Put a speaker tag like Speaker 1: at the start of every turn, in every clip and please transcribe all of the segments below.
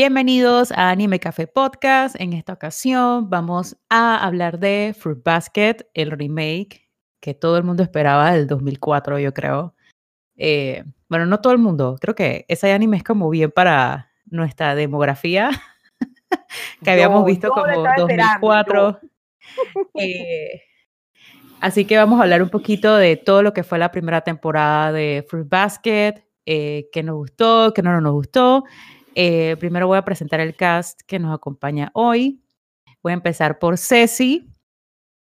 Speaker 1: Bienvenidos a Anime Café Podcast. En esta ocasión vamos a hablar de Fruit Basket, el remake que todo el mundo esperaba del 2004, yo creo. Eh, bueno, no todo el mundo, creo que ese anime es como bien para nuestra demografía, que habíamos visto como 2004. Eh, así que vamos a hablar un poquito de todo lo que fue la primera temporada de Fruit Basket, eh, qué nos gustó, qué no nos gustó. Eh, primero voy a presentar el cast que nos acompaña hoy. Voy a empezar por Ceci.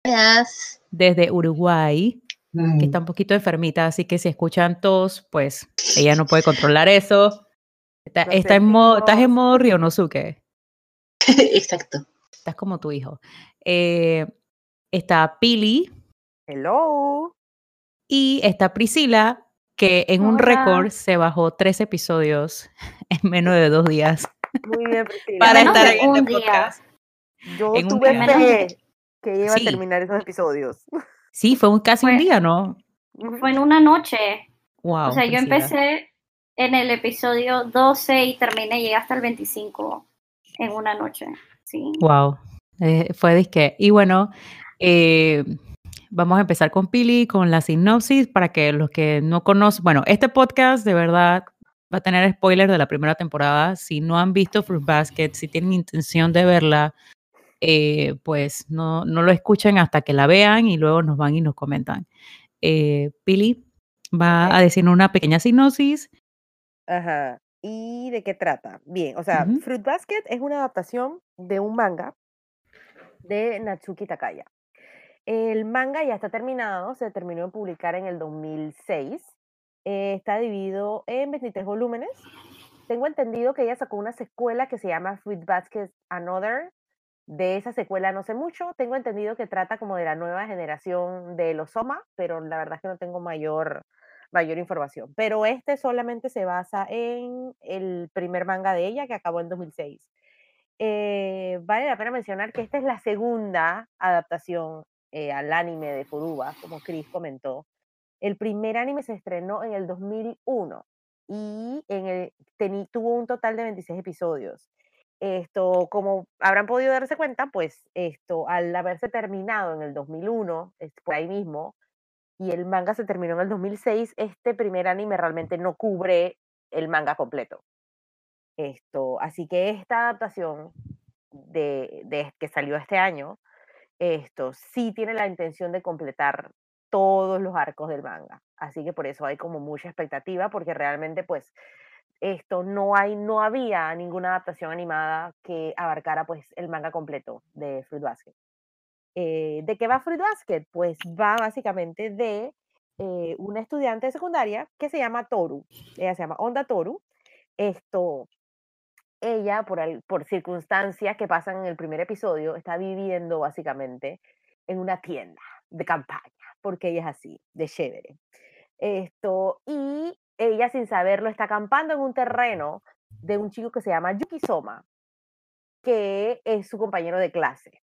Speaker 2: Gracias.
Speaker 1: Desde Uruguay, que está un poquito enfermita, así que si escuchan tos, pues ella no puede controlar eso. Está, en modo, estás en modo Ryonosuke.
Speaker 2: Exacto.
Speaker 1: Estás como tu hijo. Eh, está Pili
Speaker 3: Hello.
Speaker 1: y está Priscila, que en un récord se bajó tres episodios en menos de dos días
Speaker 3: Muy bien, Priscila.
Speaker 1: para
Speaker 2: menos
Speaker 1: estar en este
Speaker 2: un día.
Speaker 1: podcast.
Speaker 3: Yo
Speaker 1: en un
Speaker 3: tuve
Speaker 1: día.
Speaker 3: fe que iba
Speaker 1: Sí.
Speaker 3: a terminar esos episodios.
Speaker 1: Sí, fue un, casi un día, ¿no?
Speaker 2: Fue en una noche.
Speaker 1: Wow.
Speaker 2: o sea, yo empecé en el episodio 12 y terminé, llegué hasta el 25 en una noche. Sí.
Speaker 1: Wow. Eh, fue disque. Y bueno, eh, vamos a empezar con Pili, con la sinopsis, para que los que no conocen, bueno, este podcast de verdad va a tener spoilers de la primera temporada. Si no han visto Fruit Basket, si tienen intención de verla, eh, pues no, no lo escuchen hasta que la vean y luego nos van y nos comentan. Eh, Pili va a decir una pequeña sinopsis.
Speaker 3: Ajá. ¿Y de qué trata? Bien, o sea. Fruit Basket es una adaptación de un manga de Natsuki Takaya. El manga ya está terminado, se terminó de publicar en el 2006. eh, está dividido en 23 volúmenes. Tengo entendido que ella sacó una secuela que se llama Fruit Basket Another. De esa secuela no sé mucho. Tengo entendido que trata como de la nueva generación de los Soma, pero la verdad es que no tengo mayor, mayor información. Pero este solamente se basa en el primer manga de ella que acabó en 2006. Eh, vale la pena mencionar que esta es la segunda adaptación eh, al anime de Furuba, como Chris comentó. El primer anime se estrenó en el 2001 y en el, teni- tuvo un total de 26 episodios. Esto, como habrán podido darse cuenta, pues esto, al haberse terminado en el 2001, es por ahí mismo, y el manga se terminó en el 2006, este primer anime realmente no cubre el manga completo. Esto, así que esta adaptación de que salió este año, esto sí tiene la intención de completar todos los arcos del manga. Así que por eso hay como mucha expectativa, porque realmente pues esto no hay, no había ninguna adaptación animada que abarcara pues el manga completo de Fruit Basket. Eh, ¿De qué va Fruit Basket? Pues va básicamente de eh, una estudiante de secundaria que se llama Toru. Ella se llama Onda Toru. Esto, ella, por, al- por circunstancias que pasan en el primer episodio, está viviendo básicamente en una tienda de campaña, porque ella es así, de chévere. Esto, y ella sin saberlo está acampando en un terreno de un chico que se llama Yuki Soma, que es su compañero de clase.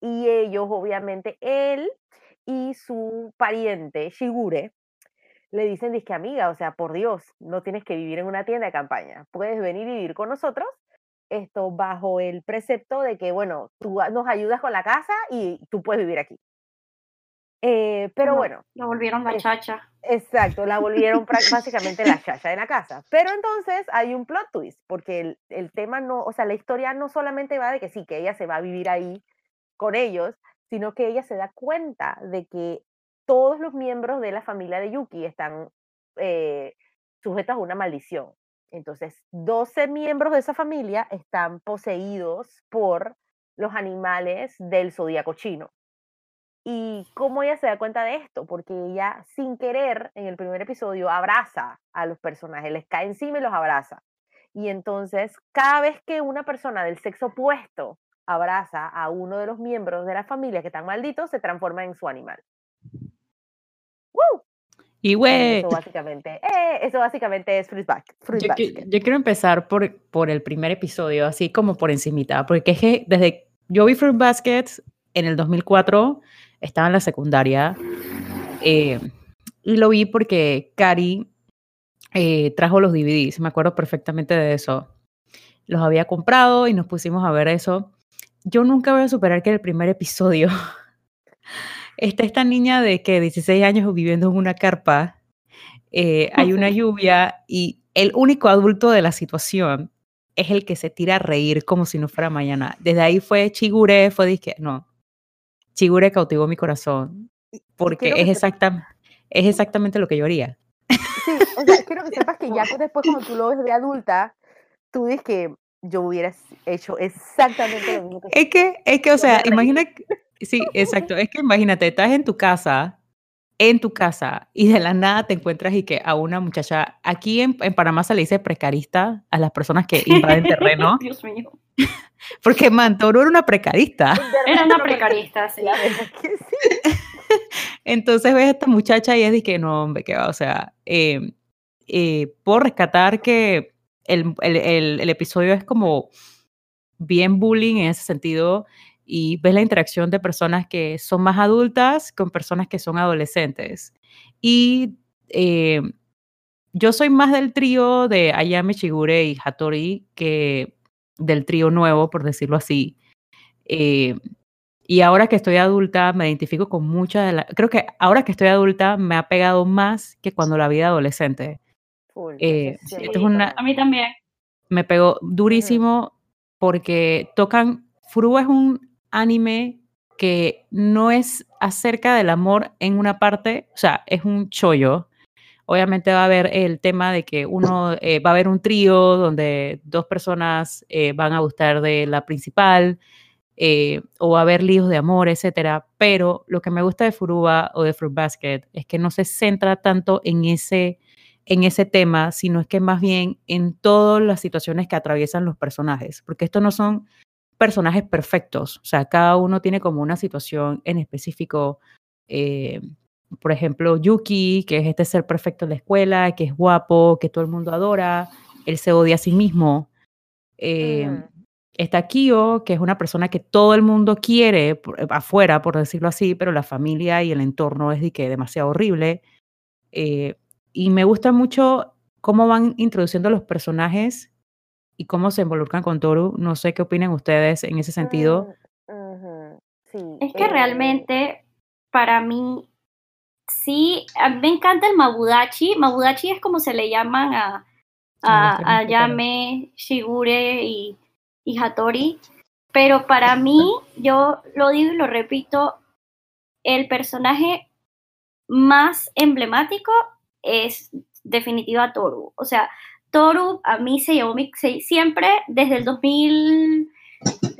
Speaker 3: Y ellos, obviamente, él y su pariente, Shigure, le dicen, disque amiga, o sea, por Dios, no tienes que vivir en una tienda de campaña, puedes venir y vivir con nosotros, esto bajo el precepto de que, bueno, tú nos ayudas con la casa y tú puedes vivir aquí. Eh, pero bueno,
Speaker 2: Lo volvieron la chacha.
Speaker 3: Exacto, la volvieron básicamente la chacha de la casa. Pero entonces hay un plot twist, porque el, el tema no, o sea, la historia no solamente va de que sí, que ella se va a vivir ahí con ellos, sino que ella se da cuenta de que todos los miembros de la familia de Yuki están eh, sujetos a una maldición. Entonces, 12 miembros de esa familia están poseídos por los animales del zodíaco chino. ¿Y cómo ella se da cuenta de esto? Porque ella, sin querer, en el primer episodio, abraza a los personajes, les cae encima y los abraza. Y entonces, cada vez que una persona del sexo opuesto abraza a uno de los miembros de la familia que están malditos, se transforma en su animal. ¡Woo!
Speaker 1: Y güey,
Speaker 3: eso básicamente, eh, eso básicamente es Fruit, Bas- Fruit
Speaker 1: yo,
Speaker 3: Basket.
Speaker 1: yo quiero empezar por, por el primer episodio, así como por encimita, porque es que desde yo vi Fruit Basket en el 2004, estaba en la secundaria, eh, y lo vi porque Cari eh, trajo los DVDs, me acuerdo perfectamente de eso. los había comprado y nos pusimos a ver eso. Yo nunca voy a superar que el primer episodio está esta niña de que 16 años viviendo en una carpa, eh, hay una lluvia y el único adulto de la situación es el que se tira a reír como si no fuera mañana. Desde ahí fue Chigure, fue disque, no, Chigure cautivó mi corazón porque es, exacta, es exactamente lo que yo haría.
Speaker 3: Sí, o sea, quiero que sepas que ya después cuando tú lo ves de adulta, tú dices que yo hubiera hecho exactamente lo mismo que
Speaker 1: Es que, es que, o sea, imagina, sí, exacto, es que imagínate, estás en tu casa, en tu casa, y de la nada te encuentras y que a una muchacha, aquí en, en Panamá se le dice precarista a las personas que invaden terreno.
Speaker 2: Dios mío.
Speaker 1: Porque Mantoro era una precarista.
Speaker 2: Era una precarista, sí.
Speaker 3: La verdad que sí.
Speaker 1: Entonces ves a esta muchacha y es de que no, hombre, que va, o sea, eh, eh, puedo rescatar que el, el, el, el episodio es como bien bullying en ese sentido y ves la interacción de personas que son más adultas con personas que son adolescentes. Y eh, yo soy más del trío de Ayame Shigure y Hattori que del trío nuevo, por decirlo así. Eh, y ahora que estoy adulta, me identifico con muchas de las... Creo que ahora que estoy adulta me ha pegado más que cuando la vida adolescente. Eh,
Speaker 3: sí,
Speaker 1: esto es una-
Speaker 2: A mí también.
Speaker 1: me pegó durísimo porque tocan... Furuba es un anime que no es acerca del amor en una parte, o sea, es un chollo. Obviamente va a haber el tema de que uno eh, va a haber un trío donde dos personas eh, van a gustar de la principal eh, o va a haber líos de amor, etcétera. Pero lo que me gusta de Furuba o de Fruit Basket es que no se centra tanto en ese en ese tema, sino es que más bien en todas las situaciones que atraviesan los personajes, porque estos no son personajes perfectos, o sea, cada uno tiene como una situación en específico. eh, por ejemplo, Yuki, que es este ser perfecto en la escuela, que es guapo, que todo el mundo adora, él se odia a sí mismo. Eh. Está Kyo, que es una persona que todo el mundo quiere eh, afuera, por decirlo así, pero la familia y el entorno es de que demasiado horrible. Eh, y me gusta mucho cómo van introduciendo los personajes y cómo se involucran con Toru. No sé qué opinan ustedes en ese sentido.
Speaker 3: Mm, Sí.
Speaker 2: Es que
Speaker 3: eh,
Speaker 2: realmente, para mí, sí, a mí me encanta el Mabudachi. Mabudachi es como se le llaman a, a, a Yame, Shigure y, y Hattori. Pero para mí, yo lo digo y lo repito, el personaje más emblemático es definitiva Toru. O sea, Toru a mí se llevó mi, se- siempre desde el 2000,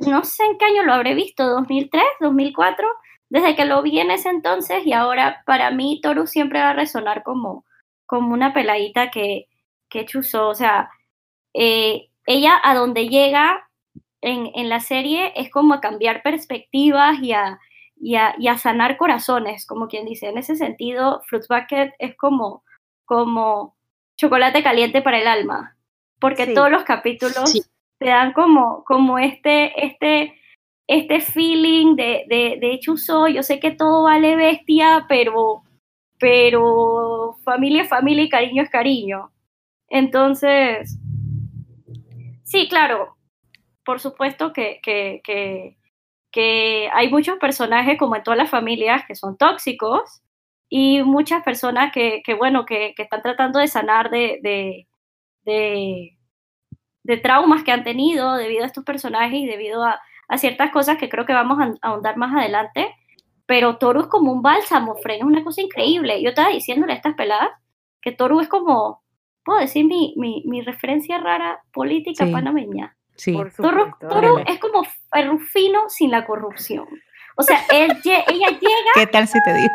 Speaker 2: no sé en qué año lo habré visto, 2003, 2004, desde que lo vi en ese entonces y ahora para mí Toru siempre va a resonar como, como una peladita que, que chuzó. O sea, eh, ella a donde llega en, en la serie es como a cambiar perspectivas y a, y a, sanar corazones, como quien dice. En ese sentido, Fruits Bucket es como, como chocolate caliente para el alma, porque
Speaker 3: Sí.
Speaker 2: todos los capítulos
Speaker 1: Sí.
Speaker 2: te dan como, como este, este, este feeling de, de, de chuzo, yo sé que todo vale bestia, pero, pero familia es familia y cariño es cariño. Entonces, sí, claro, por supuesto que, que, que, que hay muchos personajes, como en todas las familias, que son tóxicos y muchas personas que, que bueno, que, que están tratando de sanar de, de, de, de traumas que han tenido debido a estos personajes y debido a, a ciertas cosas que creo que vamos a a ahondar más adelante. Pero Toru es como un bálsamo, Fren, es una cosa increíble. Yo estaba diciéndole a estas peladas que Toru es como, puedo decir mi, mi, mi referencia rara política
Speaker 1: Sí.
Speaker 2: panameña.
Speaker 1: Sí,
Speaker 2: Toru. Toru es como Ferrufino sin la corrupción. O sea, él, ella llega,
Speaker 1: ¿qué tal si te digo?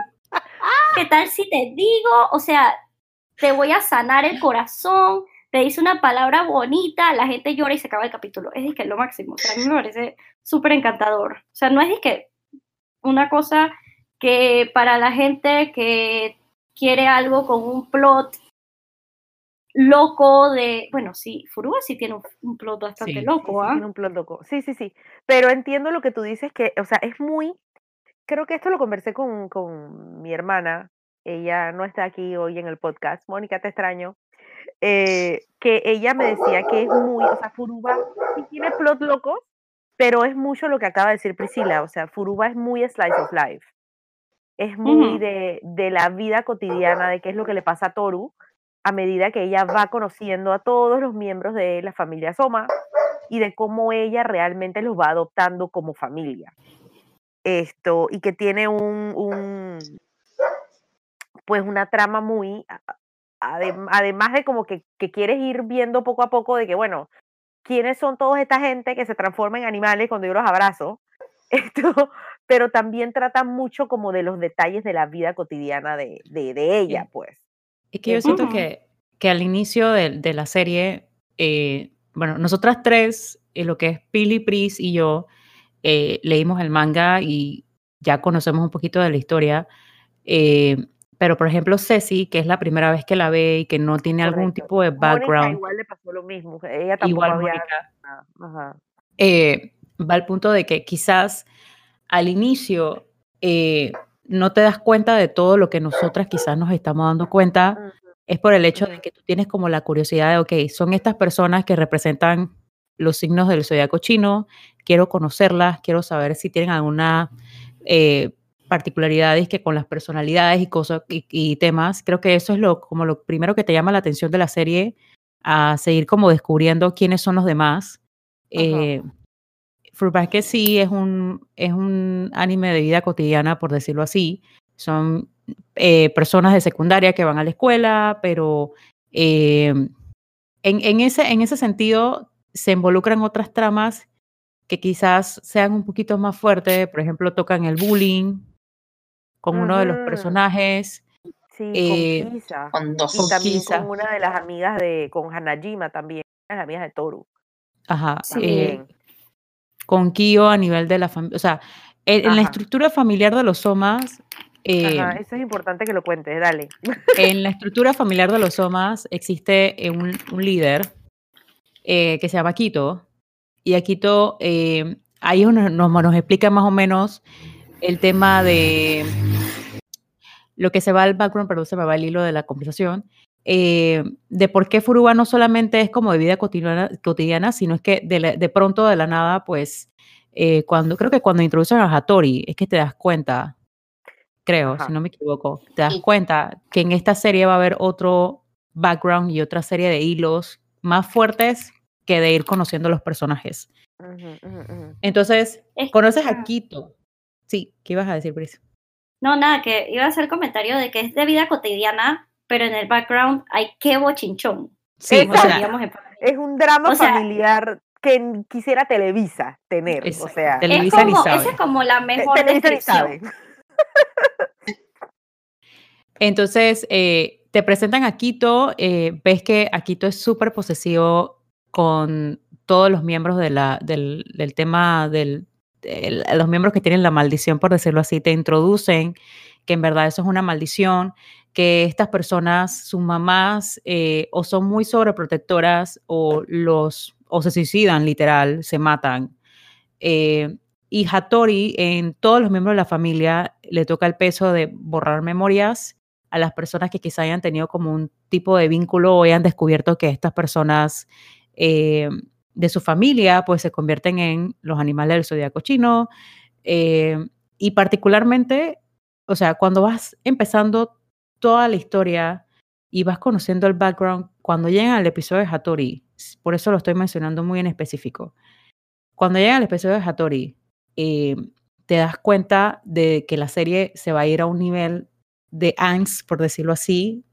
Speaker 2: ¿Qué tal si te digo? O sea, te voy a sanar el corazón, te dice una palabra bonita, la gente llora y se acaba el capítulo. Es que lo máximo. O sea, a mí me parece súper encantador. O sea, no es que una cosa que para la gente que quiere algo con un plot loco de, bueno, sí, Furuba sí tiene un, un plot bastante
Speaker 1: Sí.
Speaker 2: loco,
Speaker 3: Sí,
Speaker 2: ¿ah?
Speaker 3: tiene un plot loco. Sí, sí, sí. Pero entiendo lo que tú dices, que, o sea, es muy. Creo que esto lo conversé con, con mi hermana. Ella no está aquí hoy en el podcast. Mónica, te extraño. eh, que ella me decía que es muy, o sea, Furuba sí tiene plot locos, pero es mucho lo que acaba de decir Priscila, o sea, Furuba es muy slice of life. Es muy de, de la vida cotidiana, de qué es lo que le pasa a Toru a medida que ella va conociendo a todos los miembros de la familia Soma y de cómo ella realmente los va adoptando como familia. Esto, y que tiene un, un pues una trama muy, además de como que, que, quieres ir viendo poco a poco de que, bueno, quiénes son toda esta gente que se transforma en animales cuando yo los abrazo, esto, pero también trata mucho como de los detalles de la vida cotidiana de, de, ella, pues.
Speaker 1: Es que yo siento que, que al inicio de, de la serie, eh, bueno, nosotras tres, eh, lo que es Pili, Pris y yo, eh, leímos el manga y ya conocemos un poquito de la historia. pero, por ejemplo, Ceci, que es la primera vez que la ve y que no tiene algún tipo de background.
Speaker 3: igual le pasó lo mismo. Ella tampoco igual había...
Speaker 1: Ajá. va al punto de que quizás al inicio no te das cuenta de todo lo que nosotras quizás nos estamos dando cuenta es por el hecho de que tú tienes como la curiosidad de, ok, son estas personas que representan los signos del zodiaco chino, quiero conocerlas, quiero saber si tienen alguna eh, particularidades que con las personalidades y cosas y, temas. Creo que eso es lo, como lo primero que te llama la atención de la serie, a seguir como descubriendo quiénes son los demás. Eh, Fruit Basket sí es un, es un anime de vida cotidiana, por decirlo así. Son eh, personas de secundaria que van a la escuela, pero eh, en, ese, en ese sentido se involucran otras tramas que quizás sean un poquito más fuertes, por ejemplo, tocan el bullying con uno de los personajes.
Speaker 3: Sí, con eh, Kisa. Con dos. Y también con una de las amigas de, con Hanajima también, las amigas de Toru.
Speaker 1: Ajá. con Kyo a nivel de la familia, o sea, en, la estructura familiar de los Somas
Speaker 3: eh, eso es importante que lo cuentes, dale.
Speaker 1: En la estructura familiar de los Somas existe eh, un, líder eh, que se llama Quito, y Aquito ahí nos, nos, explica más o menos el tema de lo que se va al background, perdón, se me va el hilo de la conversación, de por qué Furuba no solamente es como de vida cotidiana, cotidiana sino es que de, de, pronto de la nada, pues, cuando creo que cuando introducen a Hattori, es que te das cuenta creo, si no me equivoco, te das cuenta que en esta serie va a haber otro background y otra serie de hilos más fuertes que de ir conociendo los personajes. Entonces, conoces a Quito. Sí, ¿qué ibas a decir, Brice?
Speaker 2: No, nada, que iba a hacer comentario de que es de vida cotidiana, pero en el background hay que bochinchón.
Speaker 3: Sí, o sea, es un drama familiar que quisiera Televisa tener. O sea,
Speaker 2: Televisa es como, Esa es como la mejor descripción.
Speaker 1: Entonces, eh, te presentan a Quito, eh, ves que Quito es súper posesivo con todos los miembros de la, del, tema del, los miembros que tienen la maldición, por decirlo así, te introducen que en verdad eso es una maldición, que estas personas, sus mamás, eh, o son muy sobreprotectoras o los o se suicidan literal, se matan. Y Hattori, en todos los miembros de la familia, le toca el peso de borrar memorias a las personas que quizá hayan tenido como un tipo de vínculo o hayan descubierto que estas personas eh, de su familia pues se convierten en los animales del zodiaco chino. Eh, y particularmente, o sea, cuando vas empezando toda la historia y vas conociendo el background, cuando llegan al episodio de Hattori, por eso lo estoy mencionando muy en específico, cuando llegan al episodio de Hattori, eh, te das cuenta de que la serie se va a ir a un nivel de angst, por decirlo así,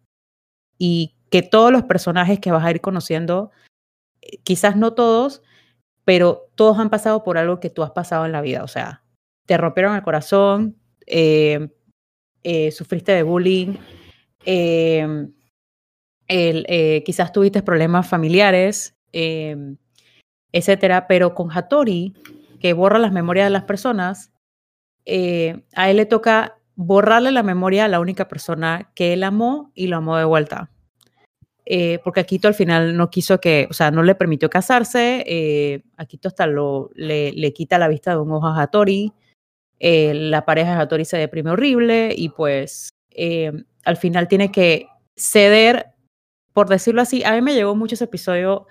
Speaker 1: y que todos los personajes que vas a ir conociendo, quizás no todos, pero todos han pasado por algo que tú has pasado en la vida. O sea, te rompieron el corazón, eh, sufriste de bullying, em, quizás tuviste problemas familiares, em, etcétera. Pero con Hattori que borra las memorias de las personas, eh, a él le toca borrarle la memoria a la única persona que él amó y lo amó de vuelta. Eh, porque Akito al final no quiso que, o sea, no le permitió casarse, eh, hasta lo, le, le, quita la vista de un ojo a Hattori, eh, la pareja de Hattori se deprime horrible y pues al final tiene que ceder por decirlo así, a mí me llegó mucho ese episodio,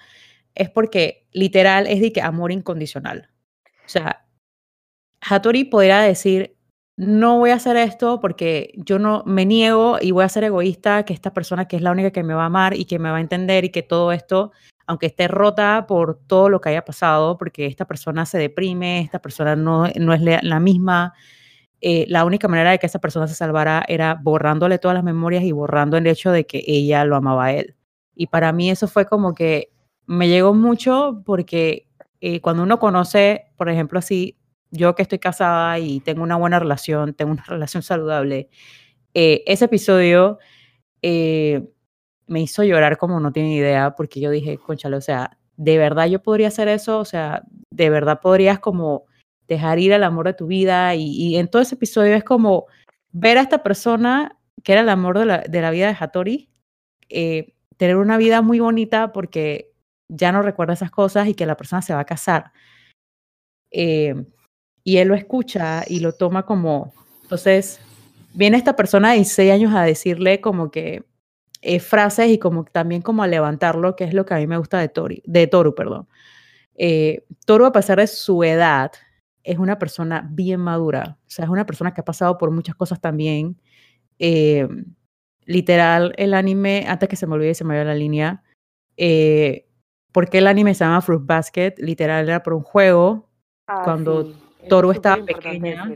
Speaker 1: es porque literal es de que amor incondicional. O sea, Hattori podría decir, no voy a hacer esto porque yo no me niego y voy a ser egoísta, que esta persona que es la única que me va a amar y que me va a entender y que todo esto, aunque esté rota por todo lo que haya pasado, porque esta persona se deprime, esta persona no, no es la misma, eh, la única manera de que esa persona se salvara era borrándole todas las memorias y borrando el hecho de que ella lo amaba a él. Y para mí eso fue como que me llegó mucho porque eh, cuando uno conoce, por ejemplo, así, yo que estoy casada y tengo una buena relación, tengo una relación saludable, eh, ese episodio me hizo llorar como no tiene idea porque yo dije, conchale, o sea, de verdad yo podría hacer eso, o sea, de verdad podrías como dejar ir al amor de tu vida y, en todo ese episodio es como ver a esta persona que era el amor de la, de la vida de Hattori, eh, tener una vida muy bonita porque ya no recuerda esas cosas y que la persona se va a casar. Eh, y él lo escucha y lo toma como, entonces, viene esta persona de 16 años a decirle como que eh, frases y como también como a levantarlo, que es lo que a mí me gusta de, Tori, de Toru, perdón. Eh, Toru, a pesar de su edad, es una persona bien madura, o sea, es una persona que ha pasado por muchas cosas también. Eh, literal, el anime, antes que se me olvide, se me vaya la línea, eh, porque el anime se llama Fruit Basket? Literal, era por un juego, ah, cuando Toru estaba pequeña,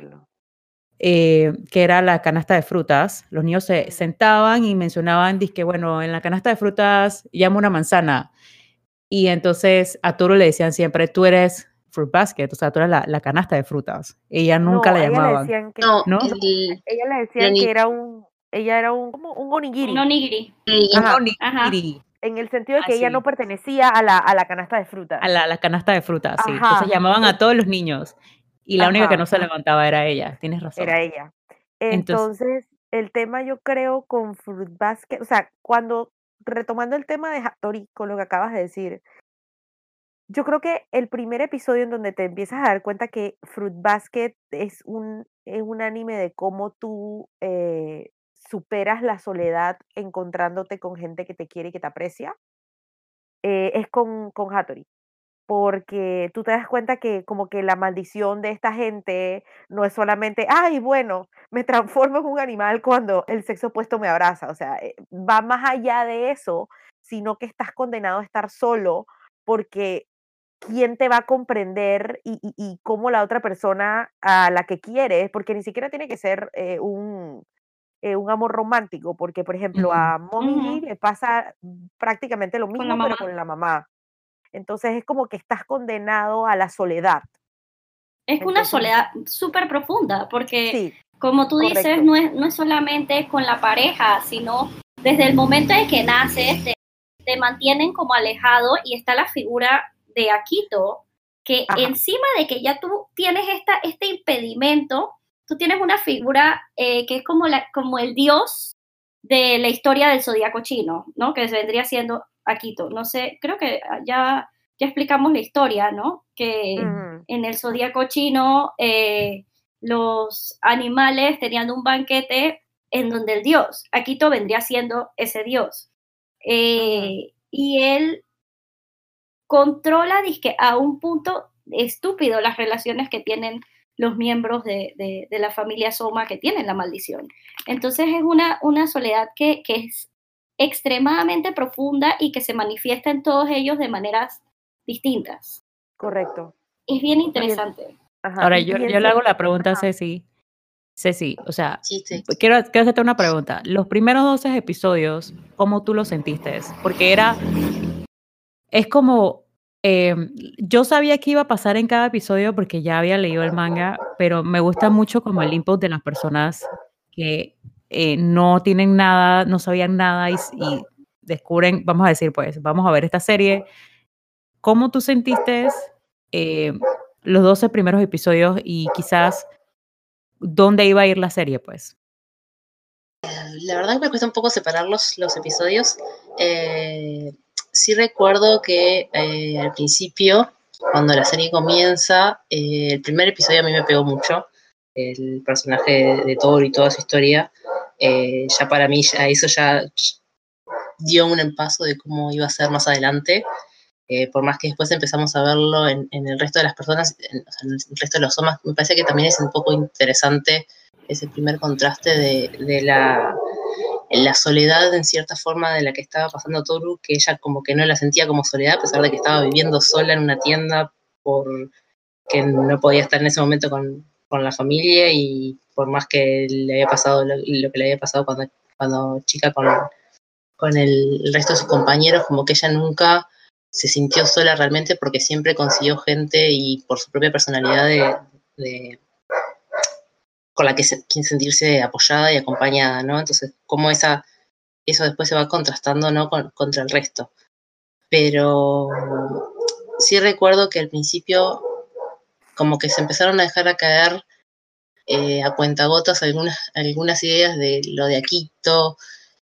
Speaker 1: eh, que era la canasta de frutas. Los niños se sentaban y mencionaban, que bueno, en la canasta de frutas llamo una manzana. Y entonces a Toru le decían siempre, tú eres fruit basket, o sea, tú eras la, la canasta de frutas. Ella nunca la llamaban.
Speaker 3: que, no, ella le decían que era un, ella era un, como un onigiri.
Speaker 2: Un onigiri.
Speaker 1: onigiri.
Speaker 3: En el sentido de que ella no pertenecía a la, a la canasta de frutas.
Speaker 1: A la, la canasta de frutas, sí. Entonces llamaban a todos los niños. Y la única que no se levantaba era ella, tienes razón.
Speaker 3: Era ella. Entonces, el tema yo creo con Fruit Basket, o sea, cuando, retomando el tema de Hattori, con lo que acabas de decir, yo creo que el primer episodio en donde te empiezas a dar cuenta que Fruit Basket es un, es un anime de cómo tú eh, superas la soledad encontrándote con gente que te quiere y que te aprecia, eh, es con, con Hattori. Porque tú te das cuenta que como que la maldición de esta gente no es solamente, ay, bueno, me transformo en un animal cuando el sexo opuesto me abraza. O sea, eh, va más allá de eso, sino que estás condenado a estar solo porque quién te va a comprender y, y, cómo la otra persona a la que quieres, porque ni siquiera tiene que ser eh, un, eh, un amor romántico, porque por ejemplo a Mommy le pasa prácticamente lo mismo, pero con la mamá. Entonces es como que estás condenado a la soledad.
Speaker 2: Es una soledad súper profunda, porque como tú dices, no es, no es solamente con la pareja, sino desde el momento en que naces, te, te mantienen como alejado y está la figura de Aquito, que encima de que ya tú tienes esta, este impedimento, tú tienes una figura eh, que es como, la, como el dios de la historia del zodiaco chino, ¿no? Que vendría siendo Aquito. No sé, creo que ya, ya explicamos la historia, ¿no? Que en el zodiaco chino eh, los animales tenían un banquete en donde el dios, Aquito vendría siendo ese dios. Eh, y él controla disque, a un punto estúpido las relaciones que tienen los miembros de, de, la familia Soma que tienen la maldición. Entonces es una, una soledad que, que, es extremadamente profunda y que se manifiesta en todos ellos de maneras distintas.
Speaker 3: Correcto.
Speaker 2: Es bien interesante.
Speaker 1: Ahora, yo, yo le hago la pregunta a Ceci. Ceci, o sea, Quiero, quiero hacerte una pregunta. Los primeros 12 episodios, ¿cómo tú los sentiste? Porque era es como, eh, yo sabía que iba a pasar en cada episodio porque ya había leído el manga, pero me gusta mucho como el input de las personas que eh, no tienen nada, no sabían nada y, descubren, vamos a decir, pues, vamos a ver esta serie. ¿Cómo tú sentiste eh, los 12 primeros episodios y quizás dónde iba a ir la serie, pues?
Speaker 4: La verdad que me cuesta un poco separar los, los episodios. Eh, sí recuerdo que eh, al principio, cuando la serie comienza, el primer episodio a mí me pegó mucho. El personaje de, Thor y toda su historia. Eh, ya para mí, eso ya dio un paso de cómo iba a ser más adelante. Eh, por más que después empezamos a verlo en, el resto de las personas, en, el resto de los hombres, me parece que también es un poco interesante ese primer contraste de, la, la, soledad en cierta forma de la que estaba pasando Toru, que ella como que no la sentía como soledad, a pesar de que estaba viviendo sola en una tienda por que no podía estar en ese momento con, con la familia y por más que le había pasado lo, que le había pasado cuando, cuando chica con, con el, resto de sus compañeros, como que ella nunca se sintió sola realmente porque siempre consiguió gente y por su propia personalidad de, con la que se, sentirse apoyada y acompañada, ¿no? Entonces, como esa, eso después se va contrastando, ¿no? contra el resto. Pero sí recuerdo que al principio como que se empezaron a dejar a caer eh, a cuentagotas algunas, algunas ideas de lo de Akito,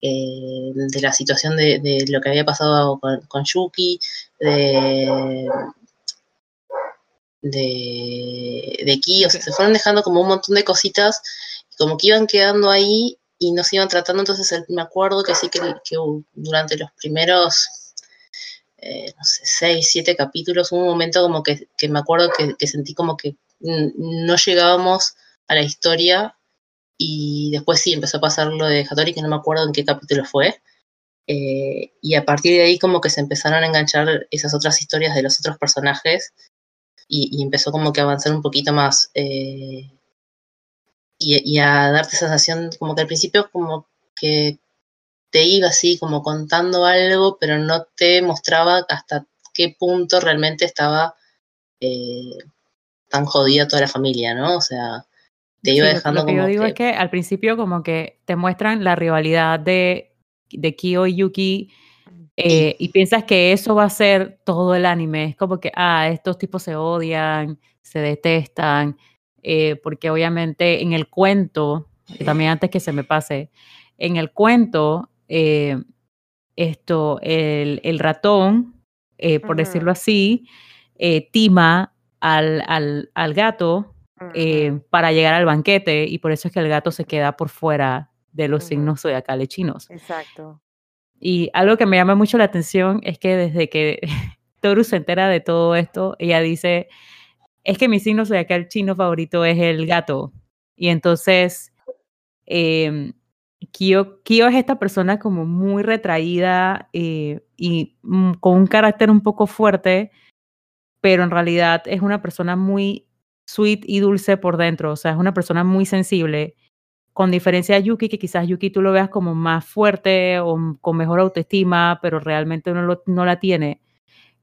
Speaker 4: eh, de la situación de, lo que había pasado con, Yuki, de, de, de Ki, o sea, se fueron dejando como un montón de cositas, como que iban quedando ahí y no se iban tratando, entonces me acuerdo que sí que, que durante los primeros eh, no sé, seis, siete capítulos, hubo un momento como que, me acuerdo que, sentí como que no llegábamos a la historia y después sí empezó a pasar lo de Hattori, que no me acuerdo en qué capítulo fue. Eh, y a partir de ahí como que se empezaron a enganchar esas otras historias de los otros personajes y, empezó como que a avanzar un poquito más eh, y, y, a darte sensación como que al principio como que te iba así como contando algo, pero no te mostraba hasta qué punto realmente estaba eh, tan jodida toda la familia, ¿no? O sea, te iba dejando
Speaker 1: lo que
Speaker 4: como.
Speaker 1: Yo digo es que al principio, como que te muestran la rivalidad de, de Kyo y Yuki. Eh, y piensas que eso va a ser todo el anime. Es como que, ah, estos tipos se odian, se detestan, eh, porque obviamente en el cuento, también antes que se me pase, en el cuento eh, esto, el, el ratón, por decirlo así, tima al, al, al gato para llegar al banquete y por eso es que el gato se queda por fuera de los signos zodiacales chinos.
Speaker 3: Exacto.
Speaker 1: Y algo que me llama mucho la atención es que desde que Toru se entera de todo esto, ella dice, es que mi signo zodiacal chino favorito es el gato. Y entonces, eh, Kyo, es esta persona como muy retraída eh, y mm, con un carácter un poco fuerte, pero en realidad es una persona muy sweet y dulce por dentro, o sea, es una persona muy sensible, con diferencia a Yuki, que quizás Yuki tú lo veas como más fuerte o con mejor autoestima, pero realmente no, lo, no la tiene.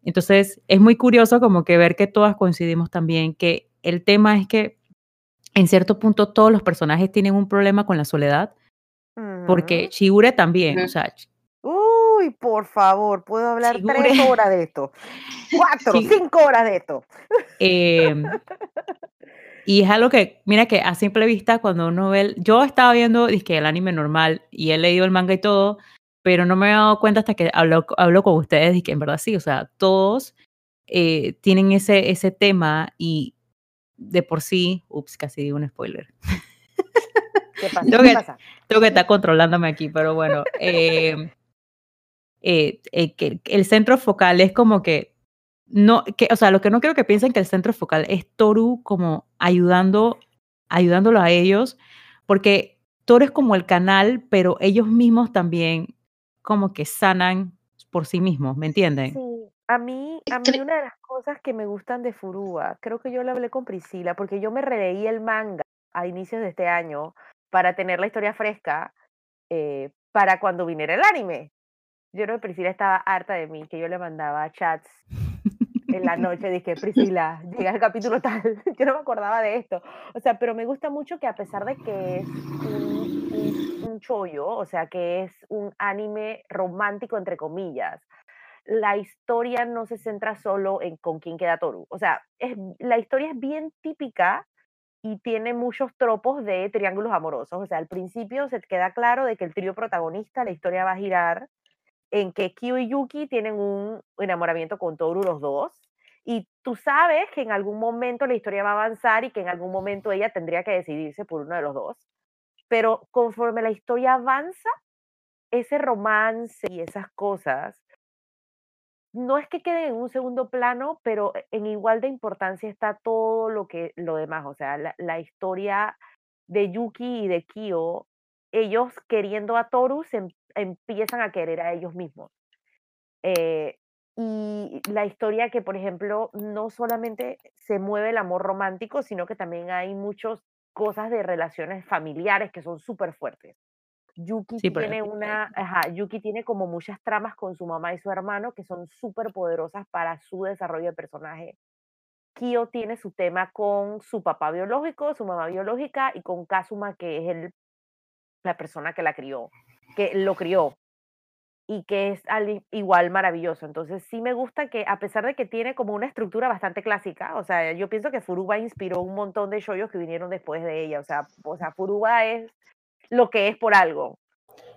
Speaker 1: Entonces, es muy curioso como que ver que todas coincidimos también que el tema es que en cierto punto todos los personajes tienen un problema con la soledad porque Chigure también, o sea.
Speaker 3: Uy, por favor, puedo hablar tres horas de esto. Cuatro, cinco horas de esto.
Speaker 1: Em, y es algo que, mira que a simple vista, cuando uno ve, yo estaba viendo que el anime normal y he leído el manga y todo, pero no me he dado cuenta hasta que hablo, hablo con ustedes y que en verdad sí, o sea, todos eh, tienen ese, ese tema y de por sí, ups, casi digo un spoiler.
Speaker 3: ¿Qué pasa? Tengo, que,
Speaker 1: tengo que estar controlándome aquí, pero bueno. Eh, eh, eh, que el centro focal es como que no, que, o sea, lo que no creo que piensen que el centro focal es Toru como ayudando, ayudándolo a ellos, porque Toru es como el canal, pero ellos mismos también como que sanan por sí mismos, ¿me entienden?
Speaker 3: Sí, a mí, a mí una de las cosas que me gustan de Furúa, creo que yo lo hablé con Priscila, porque yo me releí el manga a inicios de este año para tener la historia fresca eh, para cuando viniera el anime. Yo creo que Priscila estaba harta de mí, que yo le mandaba chats en la noche, dije, Priscila, llega el capítulo tal, yo no me acordaba de esto. O sea, pero me gusta mucho que a pesar de que es un, un, chollo, o sea, que es un anime romántico, entre comillas, la historia no se centra solo en con quién queda Toru. O sea, es, la historia es bien típica y tiene muchos tropos de triángulos amorosos. O sea, al principio se queda claro de que el trío protagonista, la historia va a girar en que Kyo y Yuki tienen un enamoramiento con Toru los dos. Y tú sabes que en algún momento la historia va a avanzar y que en algún momento ella tendría que decidirse por uno de los dos. Pero conforme la historia avanza, ese romance y esas cosas no es que queden en un segundo plano, pero en igual de importancia está todo lo que lo demás, o sea, la, la historia de Yuki y de Kyo, ellos queriendo a Toru se em- empiezan a querer a ellos mismos. Eh, y la historia que, por ejemplo, no solamente se mueve el amor romántico, sino que también hay muchas cosas de relaciones familiares que son súper fuertes. Yuki
Speaker 1: Sí,
Speaker 3: tiene una, ajá, Yuki tiene como muchas tramas con su mamá y su hermano que son súper poderosas para su desarrollo de personaje. Kyo tiene su tema con su papá biológico, su mamá biológica y con Kazuma, que es el, la persona que la crió, que lo crió y que es al- igual maravilloso. Entonces sí me gusta que a pesar de que tiene como una estructura bastante clásica, o sea, yo pienso que Furuba inspiró un montón de shoyos que vinieron después de ella, o sea, o sea, Furuba es lo que es por algo.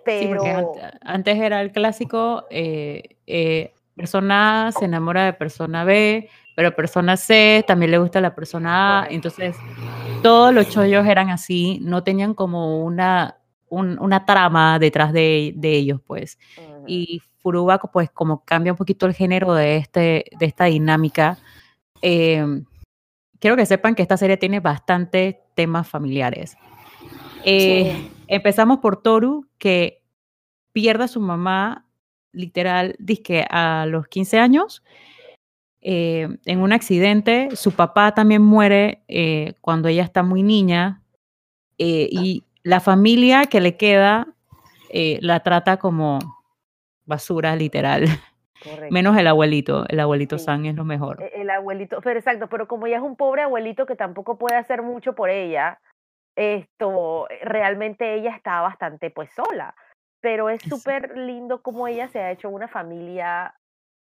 Speaker 1: Sí, porque
Speaker 3: Pero
Speaker 1: ant- antes era el clásico, eh, eh, persona A se enamora de persona B, pero persona C también le gusta la persona A, entonces todos los chollos eran así, no tenían como una, un- una trama detrás de, de ellos, pues. Y Furuba, pues como cambia un poquito el género de, este, de esta dinámica, eh, quiero que sepan que esta serie tiene bastantes temas familiares. Eh, Empezamos por Toru, que pierde a su mamá, literal, dizque a los 15 años, eh, en un accidente. Su papá también muere eh, cuando ella está muy niña. eh, y la familia que le queda eh, la trata como basura, literal.
Speaker 3: correcto.
Speaker 1: Menos el abuelito. El abuelito
Speaker 3: Sí.
Speaker 1: San es lo mejor.
Speaker 3: E- El abuelito, pero exacto, pero como ella es un pobre abuelito que tampoco puede hacer mucho por ella, esto, realmente ella está bastante pues sola, pero es súper lindo como ella se ha hecho una familia,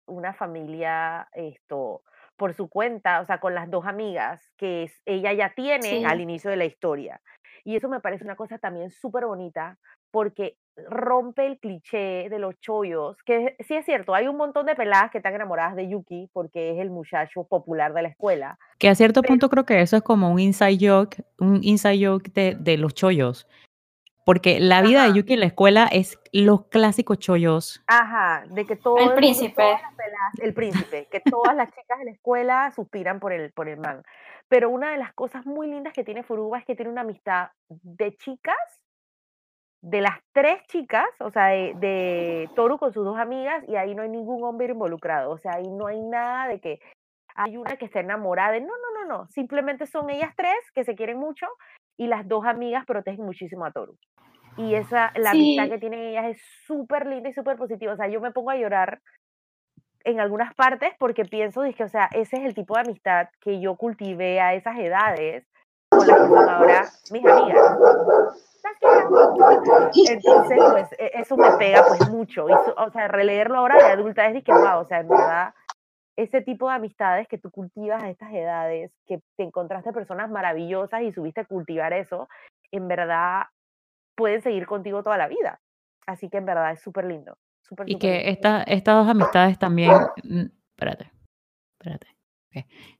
Speaker 3: una familia, esto, por su cuenta, o sea, con las dos amigas que ella ya tiene al inicio de la historia. Y eso me parece una cosa también súper bonita porque rompe el cliché de los chollos, que sí es cierto, hay un montón de peladas que están enamoradas de Yuki porque es el muchacho popular de la escuela.
Speaker 1: Que a cierto
Speaker 3: Pero-
Speaker 1: punto creo que eso es como un inside joke, un inside joke de, de los chollos. Porque la vida de. Yuki en la escuela es los clásicos chollos.
Speaker 3: Ajá, de que todo mundo-
Speaker 2: príncipe.
Speaker 3: todas las peladas- el príncipe, que todas las chicas de la escuela suspiran por el, por el man. Pero una de las cosas muy lindas que tiene Furuba es que tiene una amistad de chicas, de las tres chicas, o sea, de, de Toru con sus dos amigas, y ahí no hay ningún hombre involucrado. O sea, ahí no hay nada de que hay una que está enamorada de. No, no, no, no. Simplemente son ellas tres que se quieren mucho y las dos amigas protegen muchísimo a Toru. Y esa, la amistad que tienen ellas es súper linda y súper positiva. O sea, yo me pongo a llorar en algunas partes porque pienso, dije, o sea, ese es el tipo de amistad que yo cultivé a esas edades con las que son ahora mis amigas. Entonces, pues, e- eso me pega pues mucho. Y, o sea, releerlo ahora de adulta es de que, wow, o sea, en verdad, ese tipo de amistades que tú cultivas a estas edades, que te encontraste personas maravillosas y subiste a cultivar eso, en verdad pueden seguir contigo toda la vida. Así que en verdad es súper lindo.
Speaker 1: Y que esta, estas dos amistades también. Espérate, espérate.